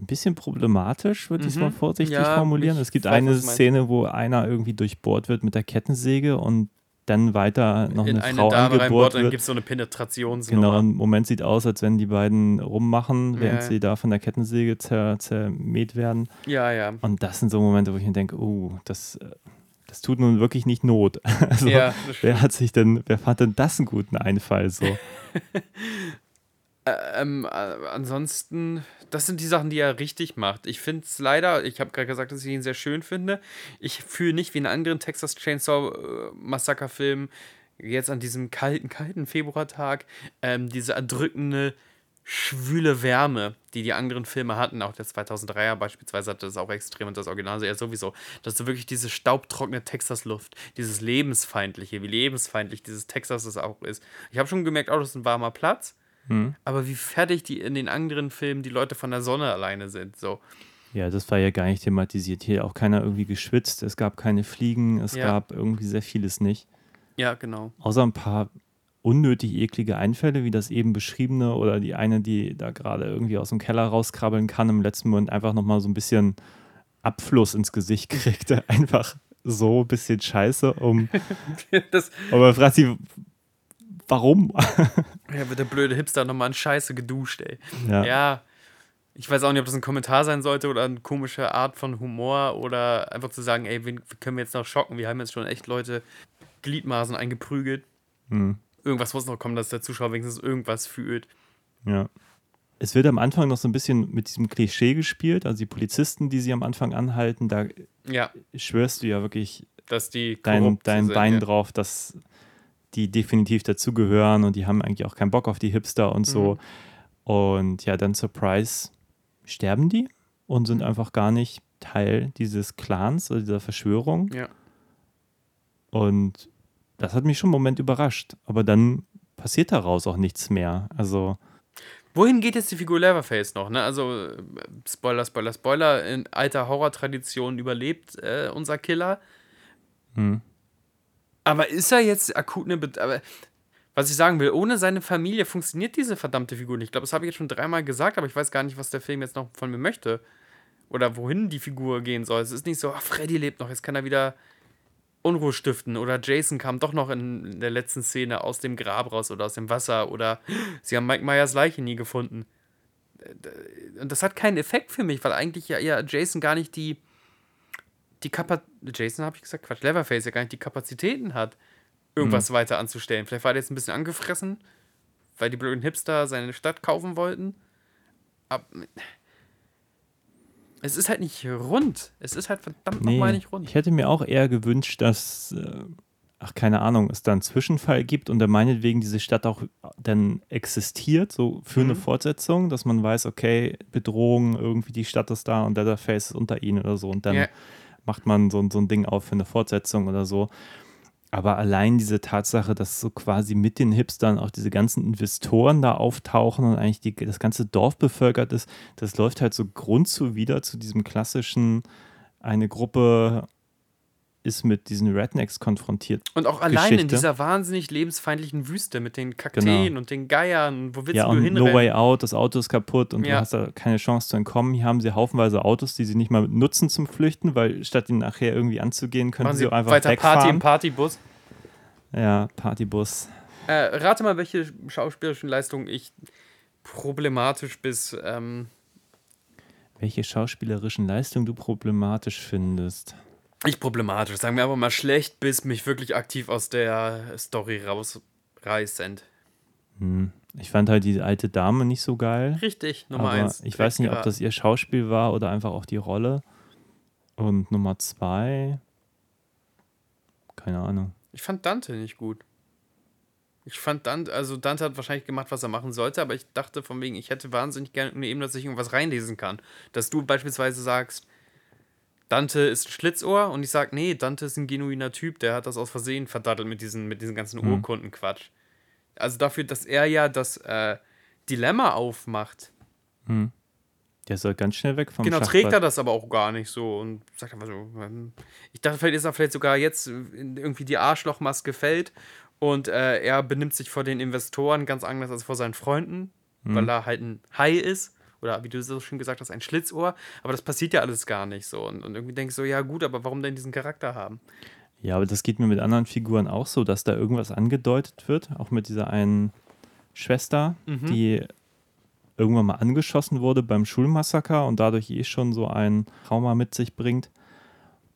ein bisschen problematisch, würde ich es Mhm. mal vorsichtig Ja, formulieren. Es gibt weiß, eine. Szene, wo einer irgendwie durchbohrt wird mit der Kettensäge und dann weiter noch in eine, eine Frau Dame angebohrt und dann wird. gibt es so eine Penetrationsnummer. Genau, im Moment sieht aus, als wenn die beiden rummachen, während Ja. sie da von der Kettensäge zer, zermäht werden. Ja, ja. Und das sind so Momente, wo ich mir denke, oh, das, äh, das tut nun wirklich nicht Not. Also, ja, wer hat sich denn, wer fand denn das einen guten Einfall so? Äh, ähm, äh, ansonsten, das sind die Sachen, die er richtig macht. Ich finde es leider, ich habe gerade gesagt, dass ich ihn sehr schön finde. Ich fühle nicht wie in anderen Texas Chainsaw äh, Massacre Filmen jetzt an diesem kalten, kalten Februartag ähm, diese erdrückende, schwüle Wärme, die die anderen Filme hatten. Auch der 2003er beispielsweise hatte das auch extrem und das Original ja sowieso. Dass du wirklich diese staubtrockene Texas-Luft, dieses lebensfeindliche, wie lebensfeindlich dieses Texas es auch ist. Ich habe schon gemerkt, oh, das ist ein warmer Platz. Hm? Aber wie fertig die in den anderen Filmen die Leute von der Sonne alleine sind. So. Ja, das war ja gar nicht thematisiert. Hier auch keiner irgendwie geschwitzt, es gab keine Fliegen, es Ja. gab irgendwie sehr vieles nicht. Ja, genau. Außer ein paar unnötig eklige Einfälle, wie das eben beschriebene oder die eine, die da gerade irgendwie aus dem Keller rauskrabbeln kann, im letzten Moment einfach nochmal so ein bisschen Abfluss ins Gesicht kriegte. Einfach so ein bisschen scheiße, um. das, Aber man fragt sich, warum? ja, wird der blöde Hipster nochmal in Scheiße geduscht, ey. ja. Ja. Ich weiß auch nicht, ob das ein Kommentar sein sollte oder eine komische Art von Humor oder einfach zu sagen, ey, wen können wir jetzt noch schocken? Wir haben jetzt schon echt Leute Gliedmaßen eingeprügelt. Hm. Irgendwas muss noch kommen, dass der Zuschauer wenigstens irgendwas fühlt. Ja. Es wird am Anfang noch so ein bisschen mit diesem Klischee gespielt. Also die Polizisten, die sie am Anfang anhalten, da Ja, schwörst du ja wirklich dass die dein, dein sind, Bein ja. drauf, dass die definitiv dazugehören und die haben eigentlich auch keinen Bock auf die Hipster und so. Mhm. Und ja, dann Surprise sterben die und sind einfach gar nicht Teil dieses Clans oder dieser Verschwörung. Ja. Und das hat mich schon einen Moment überrascht. Aber dann passiert daraus auch nichts mehr. Also, Wohin geht jetzt die Figur Leatherface noch? Ne? Also, Spoiler, Spoiler, Spoiler. In alter Horror-Tradition überlebt äh, unser Killer. hm, Aber ist er jetzt akut eine. Bet aber was ich sagen will, ohne seine Familie funktioniert diese verdammte Figur nicht. Ich glaube, das habe ich jetzt schon dreimal gesagt, aber ich weiß gar nicht, was der Film jetzt noch von mir möchte. Oder wohin die Figur gehen soll. Es ist nicht so, ach, Freddy lebt noch, jetzt kann er wieder Unruhe stiften. Oder Jason kam doch noch in der letzten Szene aus dem Grab raus oder aus dem Wasser. Oder sie haben Mike Myers Leiche nie gefunden. Und das hat keinen Effekt für mich, weil eigentlich ja Jason gar nicht die, die Kapazität, Jason habe ich gesagt, Quatsch, Leatherface ja gar nicht die Kapazitäten hat, irgendwas weiter anzustellen. Vielleicht war der jetzt ein bisschen angefressen, weil die blöden Hipster seine Stadt kaufen wollten. Aber es ist halt nicht rund. Es ist halt verdammt nee, nochmal nicht rund. ich hätte mir auch eher gewünscht, dass, äh, ach, keine Ahnung, es da einen Zwischenfall gibt und der meinetwegen diese Stadt auch dann existiert, so für eine Mhm. Fortsetzung, dass man weiß, okay, Bedrohung, irgendwie die Stadt ist da und Leatherface ist unter ihnen oder so und dann Ja. Macht man so, so ein Ding auf für eine Fortsetzung oder so. Aber allein diese Tatsache, dass so quasi mit den Hipstern auch diese ganzen Investoren da auftauchen und eigentlich die, das ganze Dorf bevölkert ist, das läuft halt so grundzuwider zu diesem klassischen, eine Gruppe ist mit diesen Rednecks konfrontiert. Und auch allein in Geschichte. dieser wahnsinnig lebensfeindlichen Wüste mit den Kakteen Genau. und den Geiern. Wo willst Ja, du und hinrennen? No Way Out, das Auto ist kaputt und Ja. du hast da keine Chance zu entkommen. Hier haben sie haufenweise Autos, die sie nicht mal nutzen zum Flüchten, weil statt ihn nachher irgendwie anzugehen, können Machen sie sie einfach weiter wegfahren. Party im Partybus. Ja, Partybus. Äh, rate mal, welche schauspielerischen Leistungen ich problematisch bis ähm, Welche schauspielerischen Leistungen du problematisch findest. Nicht problematisch, sagen wir aber mal schlecht, bis mich wirklich aktiv aus der Story rausreißend. Hm. Ich fand halt die alte Dame nicht so geil. Richtig, Nummer aber eins. ich weiß nicht, ob das ihr Schauspiel war oder einfach auch die Rolle. Und Nummer zwei, keine Ahnung. Ich fand Dante nicht gut. Ich fand Dante, also Dante hat wahrscheinlich gemacht, was er machen sollte, aber ich dachte von wegen, ich hätte wahnsinnig gerne eine Ebene, dass ich irgendwas reinlesen kann. Dass du beispielsweise sagst, Dante ist ein Schlitzohr und ich sag, nee, Dante ist ein genuiner Typ, der hat das aus Versehen verdattelt mit diesen, mit diesen ganzen Mhm. Urkundenquatsch. Also dafür, dass er ja das äh, Dilemma aufmacht, Hm. Der soll ganz schnell weg vom Genau, Schachbrett. trägt er das aber auch gar nicht so und sagt einfach so. ähm, Ich dachte, vielleicht ist er vielleicht sogar jetzt in irgendwie die Arschlochmaske fällt und äh, er benimmt sich vor den Investoren ganz anders als vor seinen Freunden, Mhm. weil er halt ein Hai ist. Oder wie du so schön gesagt hast, ein Schlitzohr. Aber das passiert ja alles gar nicht so. Und, und irgendwie denkst du, so, ja gut, aber warum denn diesen Charakter haben? Ja, aber das geht mir mit anderen Figuren auch so, dass da irgendwas angedeutet wird, auch mit dieser einen Schwester, Mhm. die irgendwann mal angeschossen wurde beim Schulmassaker und dadurch eh schon so ein Trauma mit sich bringt.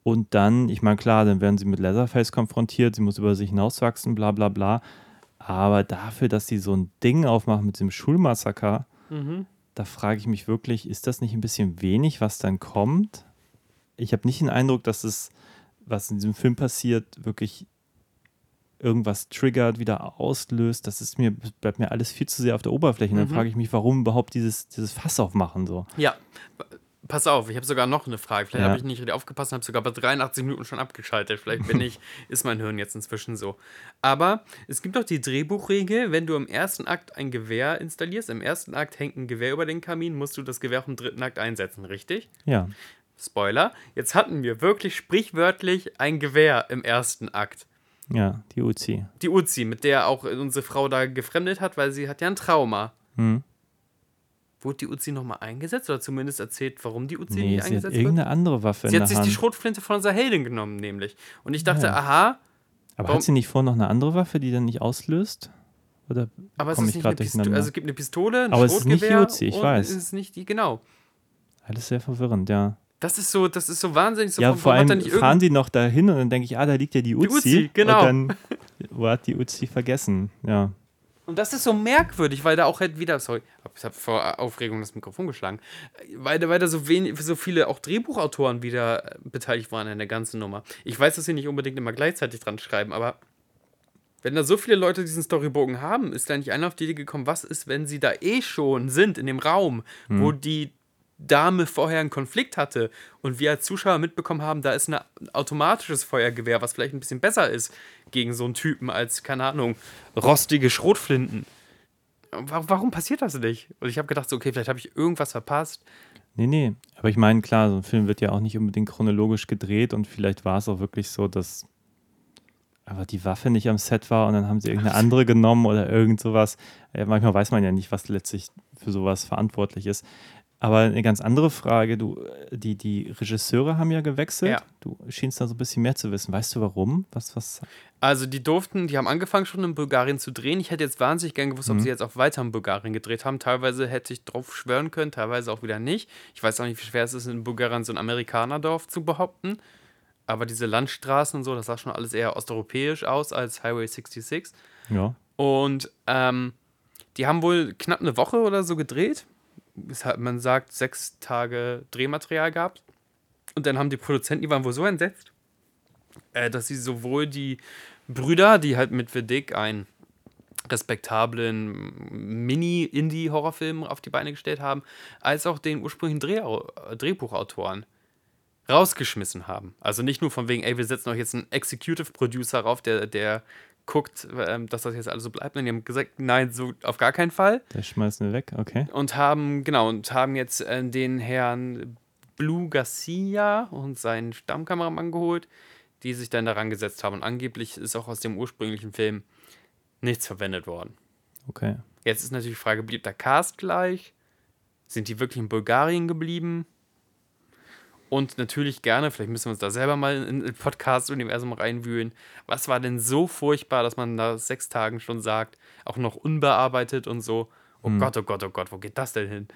Und dann, ich meine, klar, dann werden sie mit Leatherface konfrontiert, sie muss über sich hinauswachsen, bla bla bla. Aber dafür, dass sie so ein Ding aufmachen mit dem Schulmassaker, Mhm. Da frage ich mich wirklich, ist das nicht ein bisschen wenig, was dann kommt? Ich habe nicht den Eindruck, dass es, was in diesem Film passiert, wirklich irgendwas triggert, wieder auslöst. Das ist mir, bleibt mir alles viel zu sehr auf der Oberfläche. Und dann Mhm. frage ich mich, warum überhaupt dieses, dieses Fass aufmachen so. Ja, pass auf, ich habe sogar noch eine Frage. Vielleicht Ja. habe ich nicht richtig aufgepasst und habe sogar bei 83 Minuten schon abgeschaltet. Vielleicht bin ich, ist mein Hirn jetzt inzwischen so. Aber es gibt doch die Drehbuchregel, wenn du im ersten Akt ein Gewehr installierst, im ersten Akt hängt ein Gewehr über den Kamin, musst du das Gewehr auch im dritten Akt einsetzen, richtig? Ja, Spoiler, jetzt hatten wir wirklich sprichwörtlich ein Gewehr im ersten Akt. ja, die Uzi. Die Uzi, mit der auch unsere Frau da gefremdet hat, weil sie hat ja ein Trauma. Hm. Wurde die Uzi nochmal eingesetzt oder zumindest erzählt, warum die Uzi Nee, nicht eingesetzt wird? irgendeine andere Waffe Sie in hat der sich die Hand. Schrotflinte von unserer Heldin genommen, nämlich. Und ich dachte, Ja. aha, Aber warum- hat sie nicht vor noch eine andere Waffe, die dann nicht auslöst? Oder aber es komm ist ich nicht gerade durcheinander? Also es gibt eine Pistole, ein Aber es ist nicht die Schrotgewehr Uzi, ich weiß. Es ist nicht die, genau. Alles sehr verwirrend, ja. Das ist so, das ist so wahnsinnig. So ja, vor allem fahren die noch dahin und dann denke ich, ah, da liegt ja die Uzi. Uzi, genau. Und dann, wo hat die Uzi vergessen? Ja. Und das ist so merkwürdig, weil da auch halt wieder, sorry, ich habe vor Aufregung das Mikrofon geschlagen, weil, da- weil da so, wenig, so viele auch Drehbuchautoren wieder äh, beteiligt waren in der ganzen Nummer. Ich weiß, dass sie nicht unbedingt immer gleichzeitig dran schreiben, aber wenn da so viele Leute diesen Storybogen haben, ist da nicht einer auf die Idee gekommen, was ist, wenn sie da eh schon sind in dem Raum, wo die Dame vorher einen Konflikt hatte und wir als Zuschauer mitbekommen haben, da ist ein automatisches Feuergewehr, was vielleicht ein bisschen besser ist gegen so einen Typen als, keine Ahnung, rostige Schrotflinten. Wa- Warum passiert das nicht? Und ich habe gedacht, so, okay, vielleicht habe ich irgendwas verpasst. Nee, nee. Aber ich meine, klar, so ein Film wird ja auch nicht unbedingt chronologisch gedreht und vielleicht war es auch wirklich so, dass aber die Waffe nicht am Set war und dann haben sie irgendeine andere genommen oder irgend sowas. Äh, manchmal weiß man ja nicht, was letztlich für sowas verantwortlich ist. Aber eine ganz andere Frage, du, die, die Regisseure haben ja gewechselt. Ja. Du schienst da so ein bisschen mehr zu wissen. Weißt du warum? Was, was? Also die durften, die haben angefangen schon in Bulgarien zu drehen. Ich hätte jetzt wahnsinnig gern gewusst, ob sie jetzt auch weiter in Bulgarien gedreht haben. Teilweise hätte ich drauf schwören können, teilweise auch wieder nicht. Ich weiß auch nicht, wie schwer es ist, in Bulgarien so ein Amerikanerdorf zu behaupten. Aber diese Landstraßen und so, das sah schon alles eher osteuropäisch aus als Highway 66. Ja. Und ähm, die haben wohl knapp eine Woche oder so gedreht. Man sagt, sechs Tage Drehmaterial gehabt. Und dann haben die Produzenten, die waren wohl so entsetzt, äh, dass sie sowohl die Brüder, die halt mit Vedic einen respektablen Mini-Indie-Horrorfilm auf die Beine gestellt haben, als auch den ursprünglichen Drehau Drehbuchautoren rausgeschmissen haben. Also nicht nur von wegen, ey, wir setzen euch jetzt einen Executive Producer rauf, der, der guckt, ähm, dass das jetzt alles so bleibt. Und die haben gesagt, nein, so auf gar keinen Fall. Der schmeißen wir weg, okay. Und haben, genau, und haben jetzt äh, den Herrn Blue Garcia und seinen Stammkameramann geholt, die sich dann daran gesetzt haben. Und angeblich ist auch aus dem ursprünglichen Film nichts verwendet worden. Okay. Jetzt ist natürlich die Frage, blieb der Cast gleich? Sind die wirklich in Bulgarien geblieben? Und natürlich gerne, vielleicht müssen wir uns da selber mal in in Podcast-Universum reinwühlen. Was war denn so furchtbar, dass man nach sechs Tagen schon sagt, auch noch unbearbeitet und so, oh Gott, oh Gott, oh Gott, wo geht das denn hin?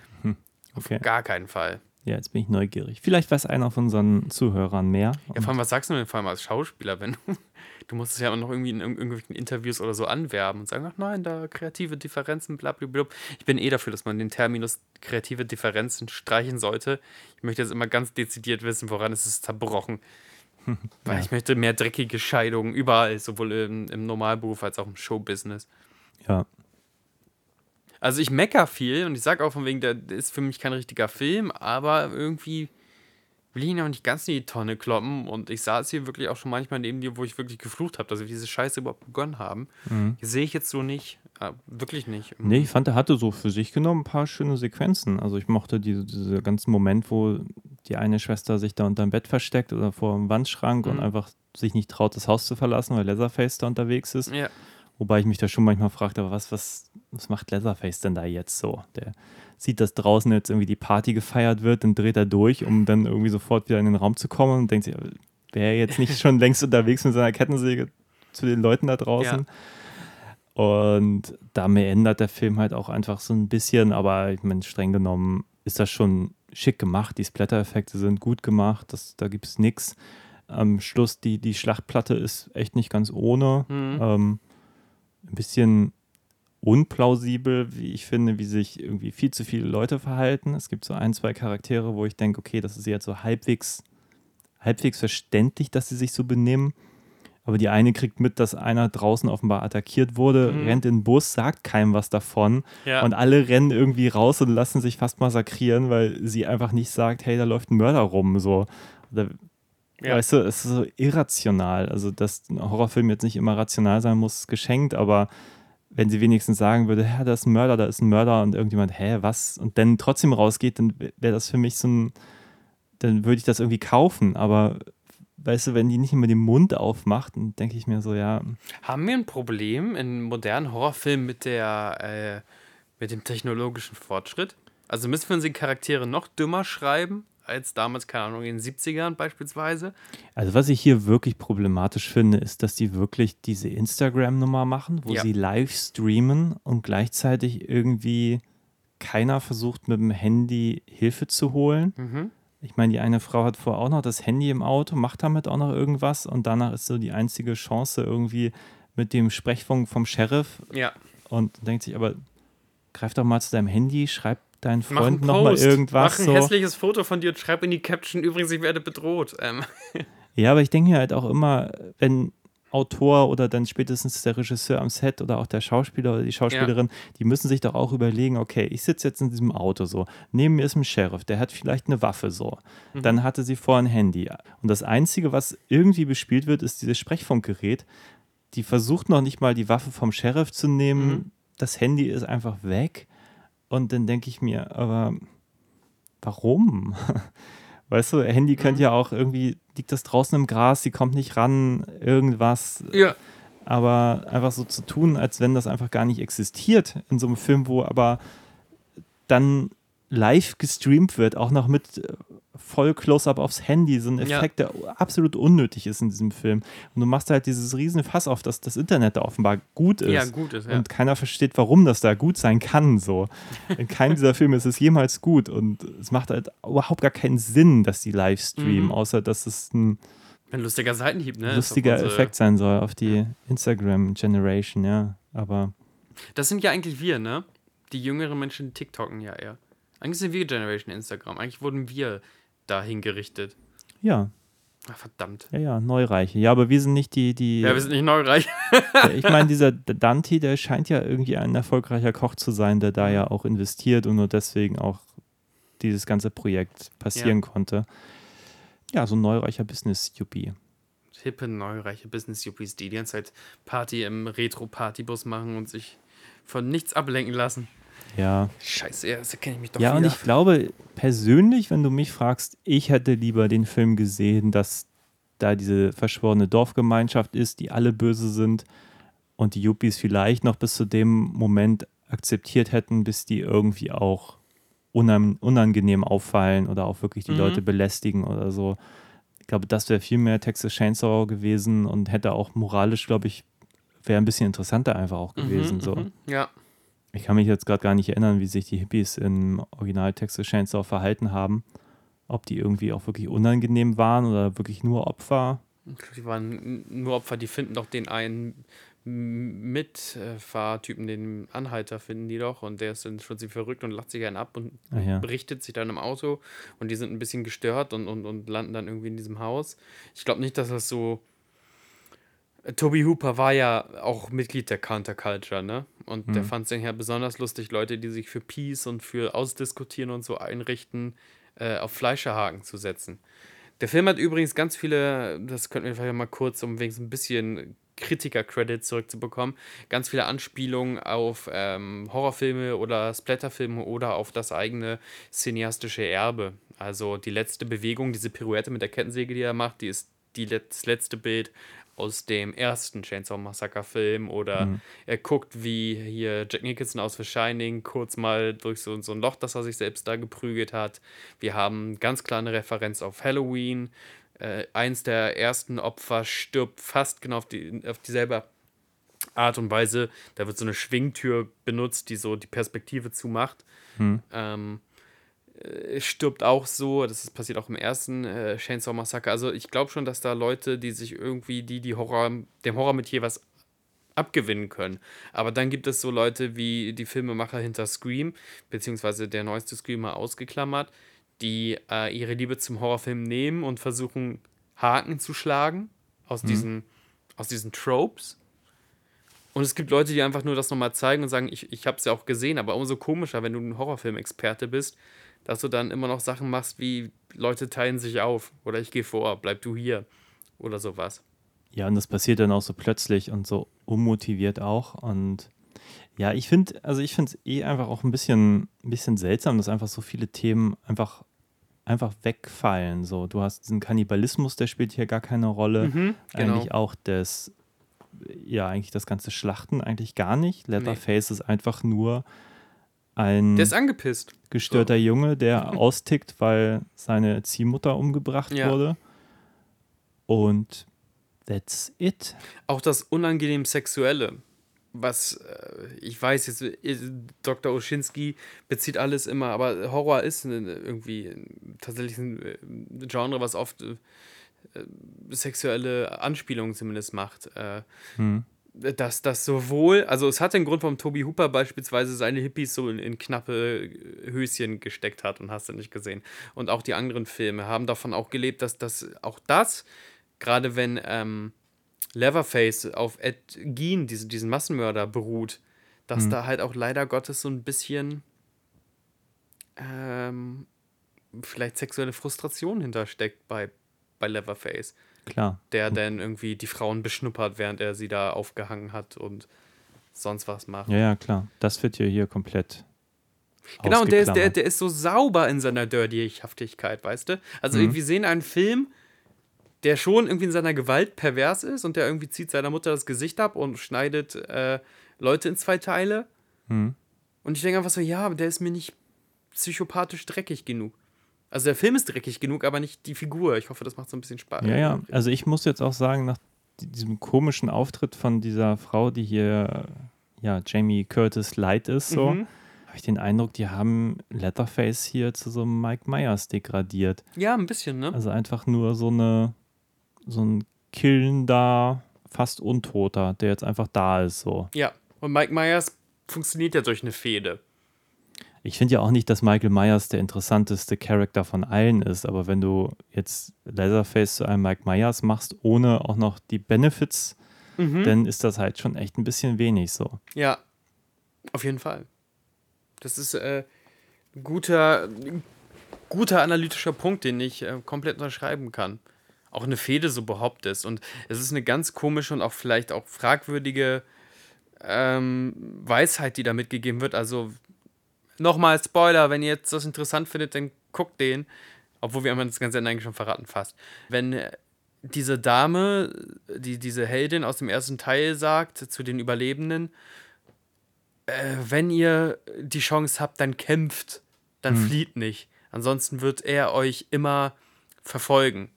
Okay. Auf gar keinen Fall. Ja, jetzt bin ich neugierig. Vielleicht weiß einer von unseren Zuhörern mehr. Ja, vor allem, was sagst du denn vor allem als Schauspieler, wenn du, du musst es ja auch noch irgendwie in irg- irgendwelchen Interviews oder so anwerben und sagen, ach nein, da kreative Differenzen, blablabla. Ich bin eh dafür, dass man den Terminus kreative Differenzen streichen sollte. Ich möchte jetzt immer ganz dezidiert wissen, woran ist es zerbrochen. Weil Ja. ich möchte mehr dreckige Scheidungen überall, sowohl im, im Normalberuf als auch im Showbusiness. Ja. Also ich mecker viel und ich sage auch von wegen, der ist für mich kein richtiger Film, aber irgendwie will ich ihn auch nicht ganz in die Tonne kloppen und ich saß hier wirklich auch schon manchmal neben dir, wo ich wirklich geflucht habe, dass wir diese Scheiße überhaupt begonnen haben. Mhm. Sehe ich jetzt so nicht. Ah, wirklich nicht. Nee, ich fand, er hatte so für sich genommen ein paar schöne Sequenzen. Also ich mochte diese, diese ganzen Moment, wo die eine Schwester sich da unterm Bett versteckt oder vor dem Wandschrank Mhm. und einfach sich nicht traut, das Haus zu verlassen, weil Leatherface da unterwegs ist. Ja. Wobei ich mich da schon manchmal fragte, aber was, was, was macht Leatherface denn da jetzt so? Der sieht, dass draußen jetzt irgendwie die Party gefeiert wird, dann dreht er durch, um dann irgendwie sofort wieder in den Raum zu kommen und denkt sich, wäre er jetzt nicht schon längst unterwegs mit seiner Kettensäge zu den Leuten da draußen? Und damit ändert der Film halt auch einfach so ein bisschen, aber ich meine, streng genommen ist das schon schick gemacht. Die Splatter-Effekte sind gut gemacht, das, da gibt es nichts. Am Schluss, die, die Schlachtplatte ist echt nicht ganz ohne. Mhm. Ähm, ein bisschen unplausibel, wie ich finde, wie sich irgendwie viel zu viele Leute verhalten. Es gibt so ein, zwei Charaktere, wo ich denke, okay, das ist jetzt so halbwegs, halbwegs verständlich, dass sie sich so benehmen. Aber die eine kriegt mit, dass einer draußen offenbar attackiert wurde, Mhm. rennt in den Bus, sagt keinem was davon. Ja. Und alle rennen irgendwie raus und lassen sich fast massakrieren, weil sie einfach nicht sagt, hey, da läuft ein Mörder rum. So. Oder, Ja. Weißt du, es ist so irrational. Also, dass ein Horrorfilm jetzt nicht immer rational sein muss, geschenkt, aber wenn sie wenigstens sagen würde, ja, da ist ein Mörder, da ist ein Mörder und irgendjemand, hä, was? Und dann trotzdem rausgeht, dann wäre das für mich so ein, dann würde ich das irgendwie kaufen. Aber weißt du, wenn die nicht immer den Mund aufmacht, dann denke ich mir so, ja, Haben wir ein Problem in modernen Horrorfilmen mit der äh, mit dem technologischen Fortschritt? Also müssen wir unsere Charaktere noch dümmer schreiben als damals, keine Ahnung, in den 70ern beispielsweise? Also was ich hier wirklich problematisch finde, ist, dass die wirklich diese Instagram-Nummer machen, wo Ja. sie live streamen und gleichzeitig irgendwie keiner versucht mit dem Handy Hilfe zu holen. Mhm. Ich meine, die eine Frau hat vorher auch noch das Handy im Auto, macht damit auch noch irgendwas und danach ist so die einzige Chance irgendwie mit dem Sprechfunk vom Sheriff Ja. und denkt sich aber, greif doch mal zu deinem Handy, schreib deinen Freunden nochmal irgendwas. Mach ein so. hässliches Foto von dir und schreib in die Caption, übrigens, ich werde bedroht. Ähm, Ja, aber ich denke mir halt auch immer, wenn Autor oder dann spätestens der Regisseur am Set oder auch der Schauspieler oder die Schauspielerin, die müssen sich doch auch überlegen, okay, ich sitze jetzt in diesem Auto so, neben mir ist ein Sheriff, der hat vielleicht eine Waffe so, dann hatte sie vor ein Handy. Und das Einzige, was irgendwie bespielt wird, ist dieses Sprechfunkgerät. Die versucht noch nicht mal die Waffe vom Sheriff zu nehmen, Mhm. das Handy ist einfach weg. Und dann denke ich mir, aber warum? Weißt du, Handy könnte Mhm. ja auch irgendwie, liegt das draußen im Gras, sie kommt nicht ran, irgendwas. ja. Aber einfach so zu tun, als wenn das einfach gar nicht existiert in so einem Film, wo aber dann live gestreamt wird, auch noch mit äh, voll Close-Up aufs Handy, so ein Ja. Effekt, der absolut unnötig ist in diesem Film. Und du machst halt dieses riesen Fass auf, dass das Internet da offenbar gut ist. ja, gut ist, ja. Und keiner versteht, warum das da gut sein kann. So. In keinem dieser Filme ist es jemals gut. Und es macht halt überhaupt gar keinen Sinn, dass die live streamen, Mhm. außer dass es ein Ein lustiger Seitenhieb, ne? lustiger unsere- Effekt sein soll auf die Instagram-Generation, ja. Aber Das sind ja eigentlich wir, ne? Die jüngeren Menschen TikToken ja eher. Eigentlich sind wir Generation Instagram. Eigentlich wurden wir dahin gerichtet. ja, Ach, verdammt. ja, ja, Neureiche. Ja, aber wir sind nicht die, die. Ja, wir sind nicht neureich. ich meine, dieser Dante, der scheint ja irgendwie ein erfolgreicher Koch zu sein, der da ja auch investiert und nur deswegen auch dieses ganze Projekt passieren konnte. Ja, so ein neureicher Business-Yuppie. Hippe, neureiche Business-Yuppies, die die ganze Zeit Party im Retro-Partybus machen und sich von nichts ablenken lassen. Ja. Scheiße, ja, das erkenne ich mich doch Ja, und wieder. ich glaube, persönlich, wenn du mich fragst, ich hätte lieber den Film gesehen, dass da diese verschworene Dorfgemeinschaft ist, die alle böse sind und die Yuppies vielleicht noch bis zu dem Moment akzeptiert hätten, bis die irgendwie auch unang unangenehm auffallen oder auch wirklich die Mhm. Leute belästigen oder so. Ich glaube, das wäre viel mehr Texas Chainsaw gewesen und hätte auch moralisch, glaube ich, wäre ein bisschen interessanter einfach auch gewesen. Mhm, so. mhm. Ja, Ich kann mich jetzt gerade gar nicht erinnern, wie sich die Hippies im Original Texas Chainsaw verhalten haben. Ob die irgendwie auch wirklich unangenehm waren oder wirklich nur Opfer. die waren nur Opfer, die finden doch den einen Mitfahrtypen, den Anhalter finden die doch und der ist dann schon sie verrückt und lacht sich einen ab und Ah ja. berichtet sich dann im Auto und die sind ein bisschen gestört und, und, und landen dann irgendwie in diesem Haus. Ich glaube nicht, dass das so. Äh, Toby Hooper war ja auch Mitglied der Counterculture, ne? Und der Mhm. fand es ja besonders lustig, Leute, die sich für Peace und für Ausdiskutieren und so einrichten, äh, auf Fleischerhaken zu setzen. Der Film hat übrigens ganz viele, das könnten wir vielleicht mal kurz, um wenigstens ein bisschen Kritiker-Credit zurückzubekommen. Ganz viele Anspielungen auf ähm, Horrorfilme oder Splatterfilme oder auf das eigene cineastische Erbe. Also die letzte Bewegung, diese Pirouette mit der Kettensäge, die er macht, die ist die, das letzte Bild aus dem ersten Chainsaw Massacre Film oder mhm. er guckt, wie hier Jack Nicholson aus The Shining kurz mal durch so, so ein Loch, das er sich selbst da geprügelt hat. Wir haben ganz klar eine Referenz auf Halloween. Äh, eins der ersten Opfer stirbt fast genau auf, die, auf dieselbe Art und Weise. Da wird so eine Schwingtür benutzt, die so die Perspektive zumacht. Mhm. Ähm, äh, stirbt auch so. Das ist passiert auch im ersten äh, Chainsaw Massacre. Also ich glaube schon, dass da Leute, die sich irgendwie, die, die Horror, dem Horror mit hier was abgewinnen können. Aber dann gibt es so Leute wie die Filmemacher hinter Scream, beziehungsweise der neueste Screamer ausgeklammert, die äh, ihre Liebe zum Horrorfilm nehmen und versuchen, Haken zu schlagen aus, mhm. diesen, aus diesen Tropes. Und es gibt Leute, die einfach nur das nochmal zeigen und sagen, ich, ich habe es ja auch gesehen, aber umso komischer, wenn du ein Horrorfilm-Experte bist, dass du dann immer noch Sachen machst wie Leute teilen sich auf oder ich gehe vor, bleib du hier oder sowas. Ja, und das passiert dann auch so plötzlich und so unmotiviert auch. Und ja, ich finde, also ich finde es eh einfach auch ein bisschen, ein bisschen seltsam, dass einfach so viele Themen einfach, einfach wegfallen. So, du hast diesen Kannibalismus, der spielt hier gar keine Rolle. Mhm, genau. Eigentlich auch das, ja, eigentlich das ganze Schlachten eigentlich gar nicht. Letterface nee. ist einfach nur ein der ist angepisst. gestörter so. Junge, der austickt, weil seine Ziehmutter umgebracht ja. wurde. Und that's it. Auch das unangenehm Sexuelle, was äh, ich weiß, jetzt äh, Dr. Oschinski bezieht alles immer, aber Horror ist irgendwie tatsächlich ein äh, Genre, was oft sexuelle Anspielungen zumindest macht. Hm dass das sowohl, also es hat den Grund, warum Toby Hooper beispielsweise seine Hippies so in, in, knappe Höschen gesteckt hat und hast du nicht gesehen. Und auch die anderen Filme haben davon auch gelebt, dass das auch das, gerade wenn ähm, Leatherface auf Ed Gein, diese, diesen Massenmörder, beruht, dass mhm. da halt auch leider Gottes so ein bisschen ähm, vielleicht sexuelle Frustration hintersteckt bei, bei Leatherface. Klar. Der dann irgendwie die Frauen beschnuppert, während er sie da aufgehangen hat und sonst was macht. Ja, ja, klar. Das wird ja hier komplett. Genau, und der ist, der, der ist so sauber in seiner Dirtyhaftigkeit, weißt du? Also mhm. wir sehen einen Film, der schon irgendwie in seiner Gewalt pervers ist und der irgendwie zieht seiner Mutter das Gesicht ab und schneidet äh, Leute in zwei Teile. Mhm. Und ich denke einfach so, ja, aber der ist mir nicht psychopathisch dreckig genug. Also der Film ist dreckig genug, aber nicht die Figur. Ich hoffe, das macht so ein bisschen Spaß. Ja, ja. Also ich muss jetzt auch sagen, nach diesem komischen Auftritt von dieser Frau, die hier ja Jamie Curtis Light ist, so, mhm. habe ich den Eindruck, die haben Letterface hier zu so einem Mike Myers degradiert. Ja, ein bisschen, ne? Also einfach nur so eine so ein killender, fast Untoter, der jetzt einfach da ist, so. Ja. Und Mike Myers funktioniert ja durch eine Fehde. Ich finde ja auch nicht, dass Michael Myers der interessanteste Charakter von allen ist, aber wenn du jetzt Leatherface zu einem Mike Myers machst, ohne auch noch die Benefits, mhm. dann ist das halt schon echt ein bisschen wenig so. Ja, auf jeden Fall. Das ist äh, ein guter, guter analytischer Punkt, den ich äh, komplett unterschreiben kann. Auch eine Fehde so behauptest. Und es ist eine ganz komische und auch vielleicht auch fragwürdige ähm, Weisheit, die da mitgegeben wird. Also nochmal Spoiler, wenn ihr jetzt das interessant findet, dann guckt den. Obwohl wir haben das ganze Ende eigentlich schon verraten fast. Wenn äh, diese Dame, die diese Heldin aus dem ersten Teil sagt zu den Überlebenden, äh, wenn ihr die Chance habt, dann kämpft, dann hm. flieht nicht. Ansonsten wird er euch immer verfolgen.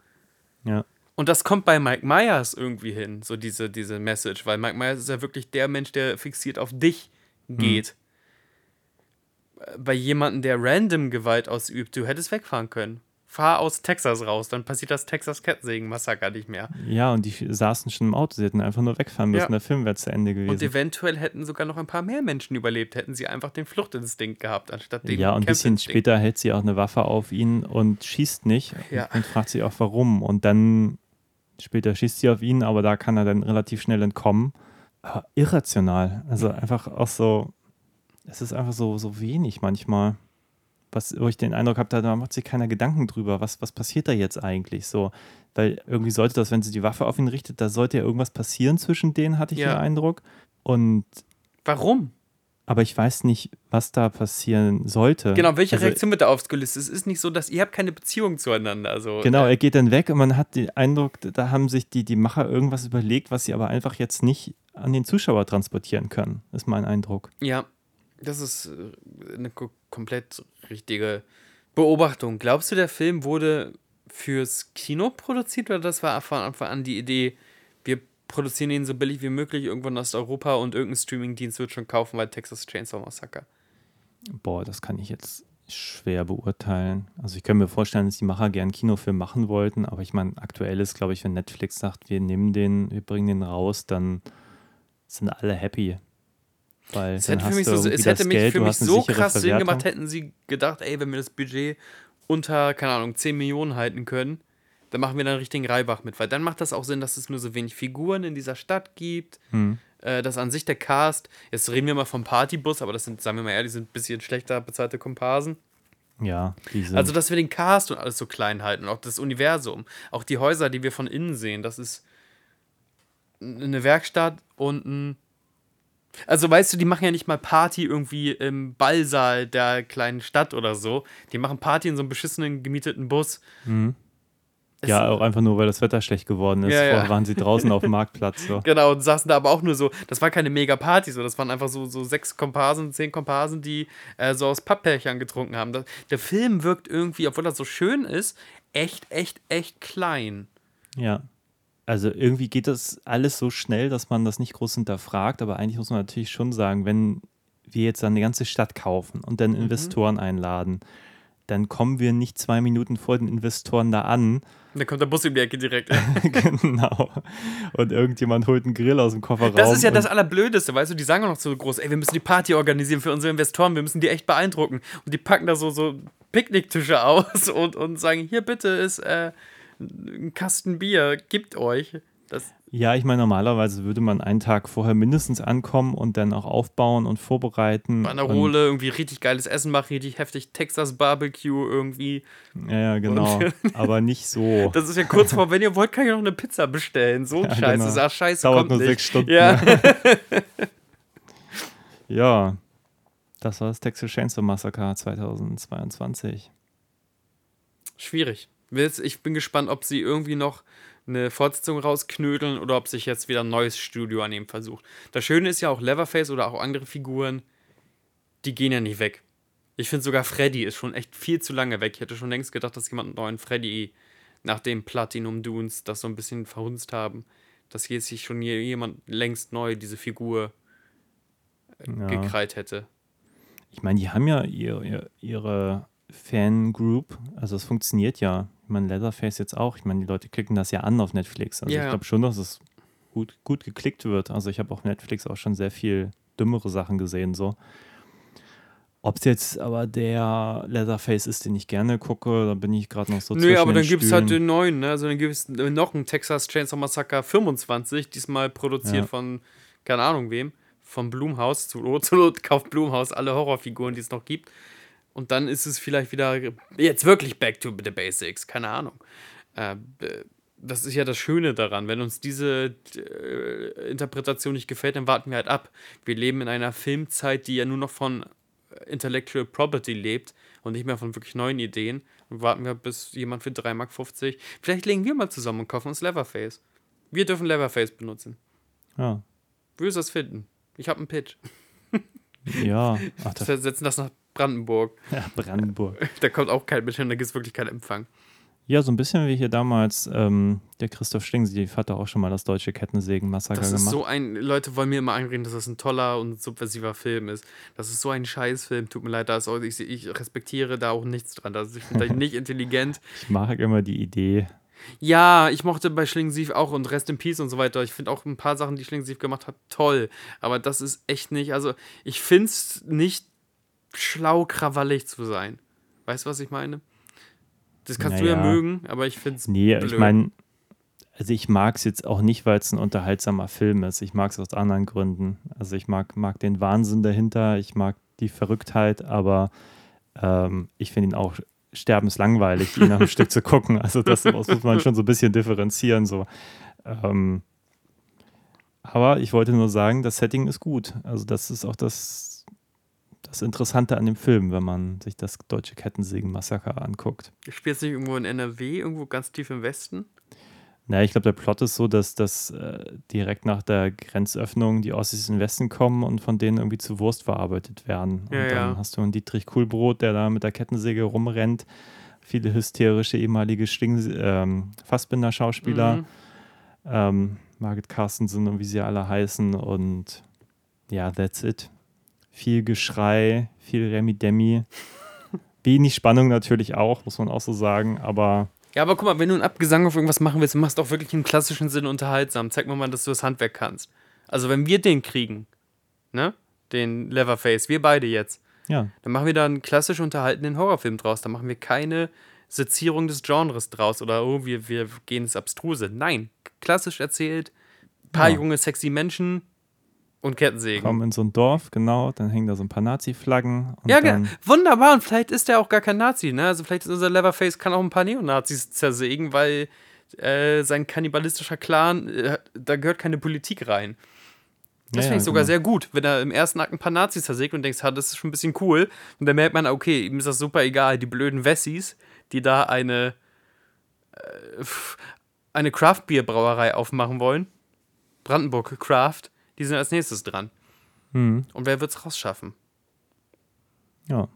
Ja. Und das kommt bei Mike Myers irgendwie hin, so diese, diese Message, weil Mike Myers ist ja wirklich der Mensch, der fixiert auf dich hm. geht. Hm bei jemandem, der random Gewalt ausübt, du hättest wegfahren können. Fahr aus Texas raus, dann passiert das Texas Kettensägen-Massaker nicht mehr. Ja, und die saßen schon im Auto, sie hätten einfach nur wegfahren müssen, ja. der Film wäre zu Ende gewesen. Und eventuell hätten sogar noch ein paar mehr Menschen überlebt, hätten sie einfach den Fluchtinstinkt gehabt, anstatt den Ja, und ein bisschen später hält sie auch eine Waffe auf ihn und schießt nicht ja. und fragt sich auch warum. Und dann später schießt sie auf ihn, aber da kann er dann relativ schnell entkommen. Aber irrational, also einfach auch so, es ist einfach so, so wenig manchmal. was, wo ich den Eindruck habe, da macht sich keiner Gedanken drüber, was, was passiert da jetzt eigentlich so. Weil irgendwie sollte das, wenn sie die Waffe auf ihn richtet, da sollte ja irgendwas passieren zwischen denen, hatte ich Ja. den Eindruck. Und Warum? aber ich weiß nicht, was da passieren sollte. Genau, welche Also, Reaktion wird da ausgelöst? Es ist nicht so, dass ihr habt keine Beziehung zueinander. Also, Genau, äh, er geht dann weg und man hat den Eindruck, da haben sich die, die Macher irgendwas überlegt, was sie aber einfach jetzt nicht an den Zuschauer transportieren können, ist mein Eindruck. Ja, das ist äh, eine ko- komplett richtige Beobachtung. Glaubst du, der Film wurde fürs Kino produziert oder das war von Anfang an die Idee, wir produzieren ihn so billig wie möglich irgendwo in Osteuropa und irgendein Streamingdienst wird schon kaufen, weil Texas Chainsaw Massacre. Boah, das kann ich jetzt schwer beurteilen. Also ich kann mir vorstellen, dass die Macher gern Kinofilm machen wollten, aber ich meine, aktuell ist, glaube ich, wenn Netflix sagt, wir nehmen den, wir bringen den raus, dann sind alle happy. Weil Es hätte für mich, so, es hätte mich Geld, für mich so krass Sinn gemacht, hätten sie gedacht, ey, wenn wir das Budget unter, keine Ahnung, 10 Millionen halten können, dann machen wir da einen richtigen Reibach mit. Weil dann macht das auch Sinn, dass es nur so wenig Figuren in dieser Stadt gibt. Hm. Äh, dass an sich der Cast, jetzt reden wir mal vom Partybus, aber das sind, sagen wir mal ehrlich, sind ein bisschen schlechter bezahlte Komparsen. Ja, diese. Also, dass wir den Cast und alles so klein halten und auch das Universum, auch die Häuser, die wir von innen sehen, das ist eine Werkstatt und ein. Also, weißt du, die machen ja nicht mal Party irgendwie im Ballsaal der kleinen Stadt oder so. Die machen Party in so einem beschissenen gemieteten Bus. Es- ja, auch einfach nur, weil das Wetter schlecht geworden ist. Ja, ja. Vorher waren sie draußen auf dem Marktplatz. So. Genau, und saßen da aber auch nur so, das war keine Mega-Party, so, das waren einfach so, so sechs Komparsen, zehn Komparsen, die äh, so aus Papppärchern getrunken haben. Das, der Film wirkt irgendwie, obwohl er so schön ist, echt, echt, echt klein. Ja. Also irgendwie geht das alles so schnell, dass man das nicht groß hinterfragt, aber eigentlich muss man natürlich schon sagen, wenn wir jetzt dann eine ganze Stadt kaufen und dann Investoren einladen, dann kommen wir nicht zwei Minuten vor den Investoren da an. Und dann kommt der Bus um die Ecke direkt. genau. Und irgendjemand holt einen Grill aus dem Kofferraum. Das ist ja das Allerblödeste, weißt du, die sagen auch noch so groß, ey, wir müssen die Party organisieren für unsere Investoren, wir müssen die echt beeindrucken. Und die packen da so, so Picknicktische aus und, und sagen, hier bitte ist äh, ein Kasten Bier, gibt euch. Das, Ja, ich meine, normalerweise würde man einen Tag vorher mindestens ankommen und dann auch aufbauen und vorbereiten. Banderole, irgendwie richtig geiles Essen machen, richtig heftig Texas Barbecue irgendwie. Ja, ja, genau. aber nicht so. Das ist ja kurz vor, wenn ihr wollt, kann ich noch eine Pizza bestellen. So ein Ja, Scheiß. genau. Das ist ach, scheiße, Dauert kommt nur nicht. sechs Stunden. Ja. Ja, das war das Texas Chainsaw Massacre 2022. Schwierig. Ich bin gespannt, ob sie irgendwie noch eine Fortsetzung rausknödeln oder ob sich jetzt wieder ein neues Studio an ihm versucht. Das Schöne ist ja auch Leatherface oder auch andere Figuren, die gehen ja nicht weg. Ich finde sogar Freddy ist schon echt viel zu lange weg. Ich hätte schon längst gedacht, dass jemand einen neuen Freddy nach dem Platinum Dunes das so ein bisschen verhunzt haben, dass jetzt sich schon je- jemand längst neu diese Figur äh, Ja. gekreit hätte. Ich meine, die haben ja ihr, ihr, ihre Fangroup, also es funktioniert ja. Ich meine, Leatherface jetzt auch. Ich meine, die Leute klicken das ja an auf Netflix. Also Ja, ich glaube schon, dass es gut, gut geklickt wird. Also ich habe auf Netflix auch schon sehr viel dümmere Sachen gesehen. So. Ob es jetzt aber der Leatherface ist, den ich gerne gucke, da bin ich gerade noch so Nö, zwischen aber dann gibt es halt den neuen, ne? Also dann gibt es noch einen Texas Chainsaw Massacre 25, diesmal produziert Ja. von, keine Ahnung wem, vom Blumhaus. Zu Not, zu Not kauft Blumhaus alle Horrorfiguren, die es noch gibt. Und dann ist es vielleicht wieder jetzt wirklich back to the basics, keine Ahnung. Äh, das ist ja das Schöne daran. Wenn uns diese äh, Interpretation nicht gefällt, dann warten wir halt ab. Wir leben in einer Filmzeit, die ja nur noch von äh, Intellectual Property lebt und nicht mehr von wirklich neuen Ideen. Und warten wir, bis jemand für 3,50 Mark. Vielleicht legen wir mal zusammen und kaufen uns Leatherface. Wir dürfen Leatherface benutzen. Ja, Würdest du das finden? Ich habe einen Pitch. ja. Ach, das, Wir setzen das nach Brandenburg. ja, Brandenburg. Da kommt auch kein mit hin, da gibt es wirklich keinen Empfang. Ja, so ein bisschen wie hier damals ähm, der Christoph Schlingensief hat da auch schon mal das deutsche Kettensägen-Massaker Das ist gemacht. so ein. Leute wollen mir immer einreden, dass das ein toller und subversiver Film ist. Das ist so ein Scheißfilm. Tut mir leid, da ist auch, ich, ich respektiere da auch nichts dran. Also ich finde nicht intelligent. ich mag immer die Idee. Ja, ich mochte bei Schlingensief auch und Rest in Peace und so weiter. Ich finde auch ein paar Sachen, die Schlingensief gemacht hat, toll. Aber das ist echt nicht. Also ich finde es nicht schlau, krawallig zu sein. Weißt du, was ich meine? Das kannst du ja Naja. mögen, aber ich finde es. Nee, ich meine, also ich mag es jetzt auch nicht, weil es ein unterhaltsamer Film ist. Ich mag es aus anderen Gründen. Also ich mag, mag den Wahnsinn dahinter, ich mag die Verrücktheit, aber Ähm, ich finde ihn auch sterbenslangweilig, ihn am Stück zu gucken. Also das, das, muss man schon so ein bisschen differenzieren. So. Ähm, aber ich wollte nur sagen, das Setting ist gut. Also das ist auch das, das Interessante an dem Film, wenn man sich das deutsche Kettensägen-Massaker anguckt. Spielt es nicht irgendwo in NRW, irgendwo ganz tief im Westen? Naja, ich glaube, der Plot ist so, dass, dass äh, direkt nach der Grenzöffnung die Ossis in den Westen kommen und von denen irgendwie zu Wurst verarbeitet werden. Ja, und dann ja. hast du einen Dietrich Kuhlbrot, der da mit der Kettensäge rumrennt. Viele hysterische ehemalige Sting ähm, Fassbinder-Schauspieler. Mhm. Ähm, Margit Carstensen und wie sie alle heißen. Und ja, that's it. Viel Geschrei, viel Remi-Demi. Wenig Spannung natürlich auch, muss man auch so sagen. Aber Ja, aber guck mal, wenn du einen Abgesang auf irgendwas machen willst, machst du auch wirklich im klassischen Sinne unterhaltsam. Zeig mir mal, dass du das Handwerk kannst. Also, wenn wir den kriegen, ne? Den Leatherface, wir beide jetzt, ja, dann machen wir da einen klassisch unterhaltenden Horrorfilm draus. Da machen wir keine Sezierung des Genres draus oder oh, wir, wir gehen ins Abstruse. Nein, klassisch erzählt, paar Ja. junge, sexy Menschen und Kettensägen. kommen in so ein Dorf, genau, dann hängen da so ein paar Nazi-Flaggen. Ja, dann, wunderbar. Und vielleicht ist der auch gar kein Nazi, ne? Also vielleicht ist unser Leatherface kann auch ein paar Neonazis zersägen, weil äh, sein kannibalistischer Clan, äh, da gehört keine Politik rein. Das Ja, finde ich sogar genau. sehr gut, wenn er im ersten Akt ein paar Nazis zersägt und denkst, ha, das ist schon ein bisschen cool. Und dann merkt man, okay, ihm ist das super egal. Die blöden Wessis, die da eine, äh, eine Craft-Bier-Brauerei aufmachen wollen, Brandenburg Craft, die sind als nächstes dran. hm, Und wer wird's rausschaffen? ja.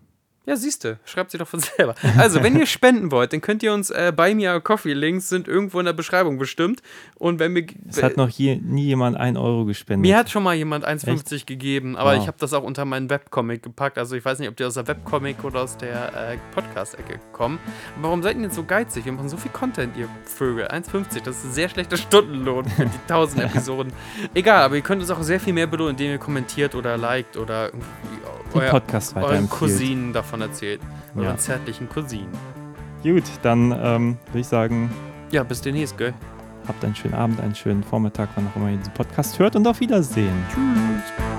Ja, siehst du, schreibt sie doch von selber. Also, wenn ihr spenden wollt, dann könnt ihr uns äh, bei mir Coffee Links sind irgendwo in der Beschreibung bestimmt. Und wenn wir. Es hat noch je, nie jemand ein Euro gespendet. mir hat schon mal jemand 1,50 gegeben, aber Wow. ich habe das auch unter meinen Webcomic gepackt. Also ich weiß nicht, ob die aus der Webcomic oder aus der äh, Podcast-Ecke kommen. Aber warum seid ihr denn jetzt so geizig? Wir machen so viel Content, ihr Vögel. 1,50, das ist ein sehr schlechter Stundenlohn für die 1000 Episoden. Egal, aber ihr könnt uns auch sehr viel mehr belohnen, indem ihr kommentiert oder liked oder euer, Podcast euren. Cousinen davon erzählt. Euren Ja. zärtlichen Cousinen. Gut, dann ähm, würde ich sagen, Ja, bis demnächst, gell? habt einen schönen Abend, einen schönen Vormittag, wann auch immer ihr diesen Podcast hört und auf Wiedersehen. Tschüss.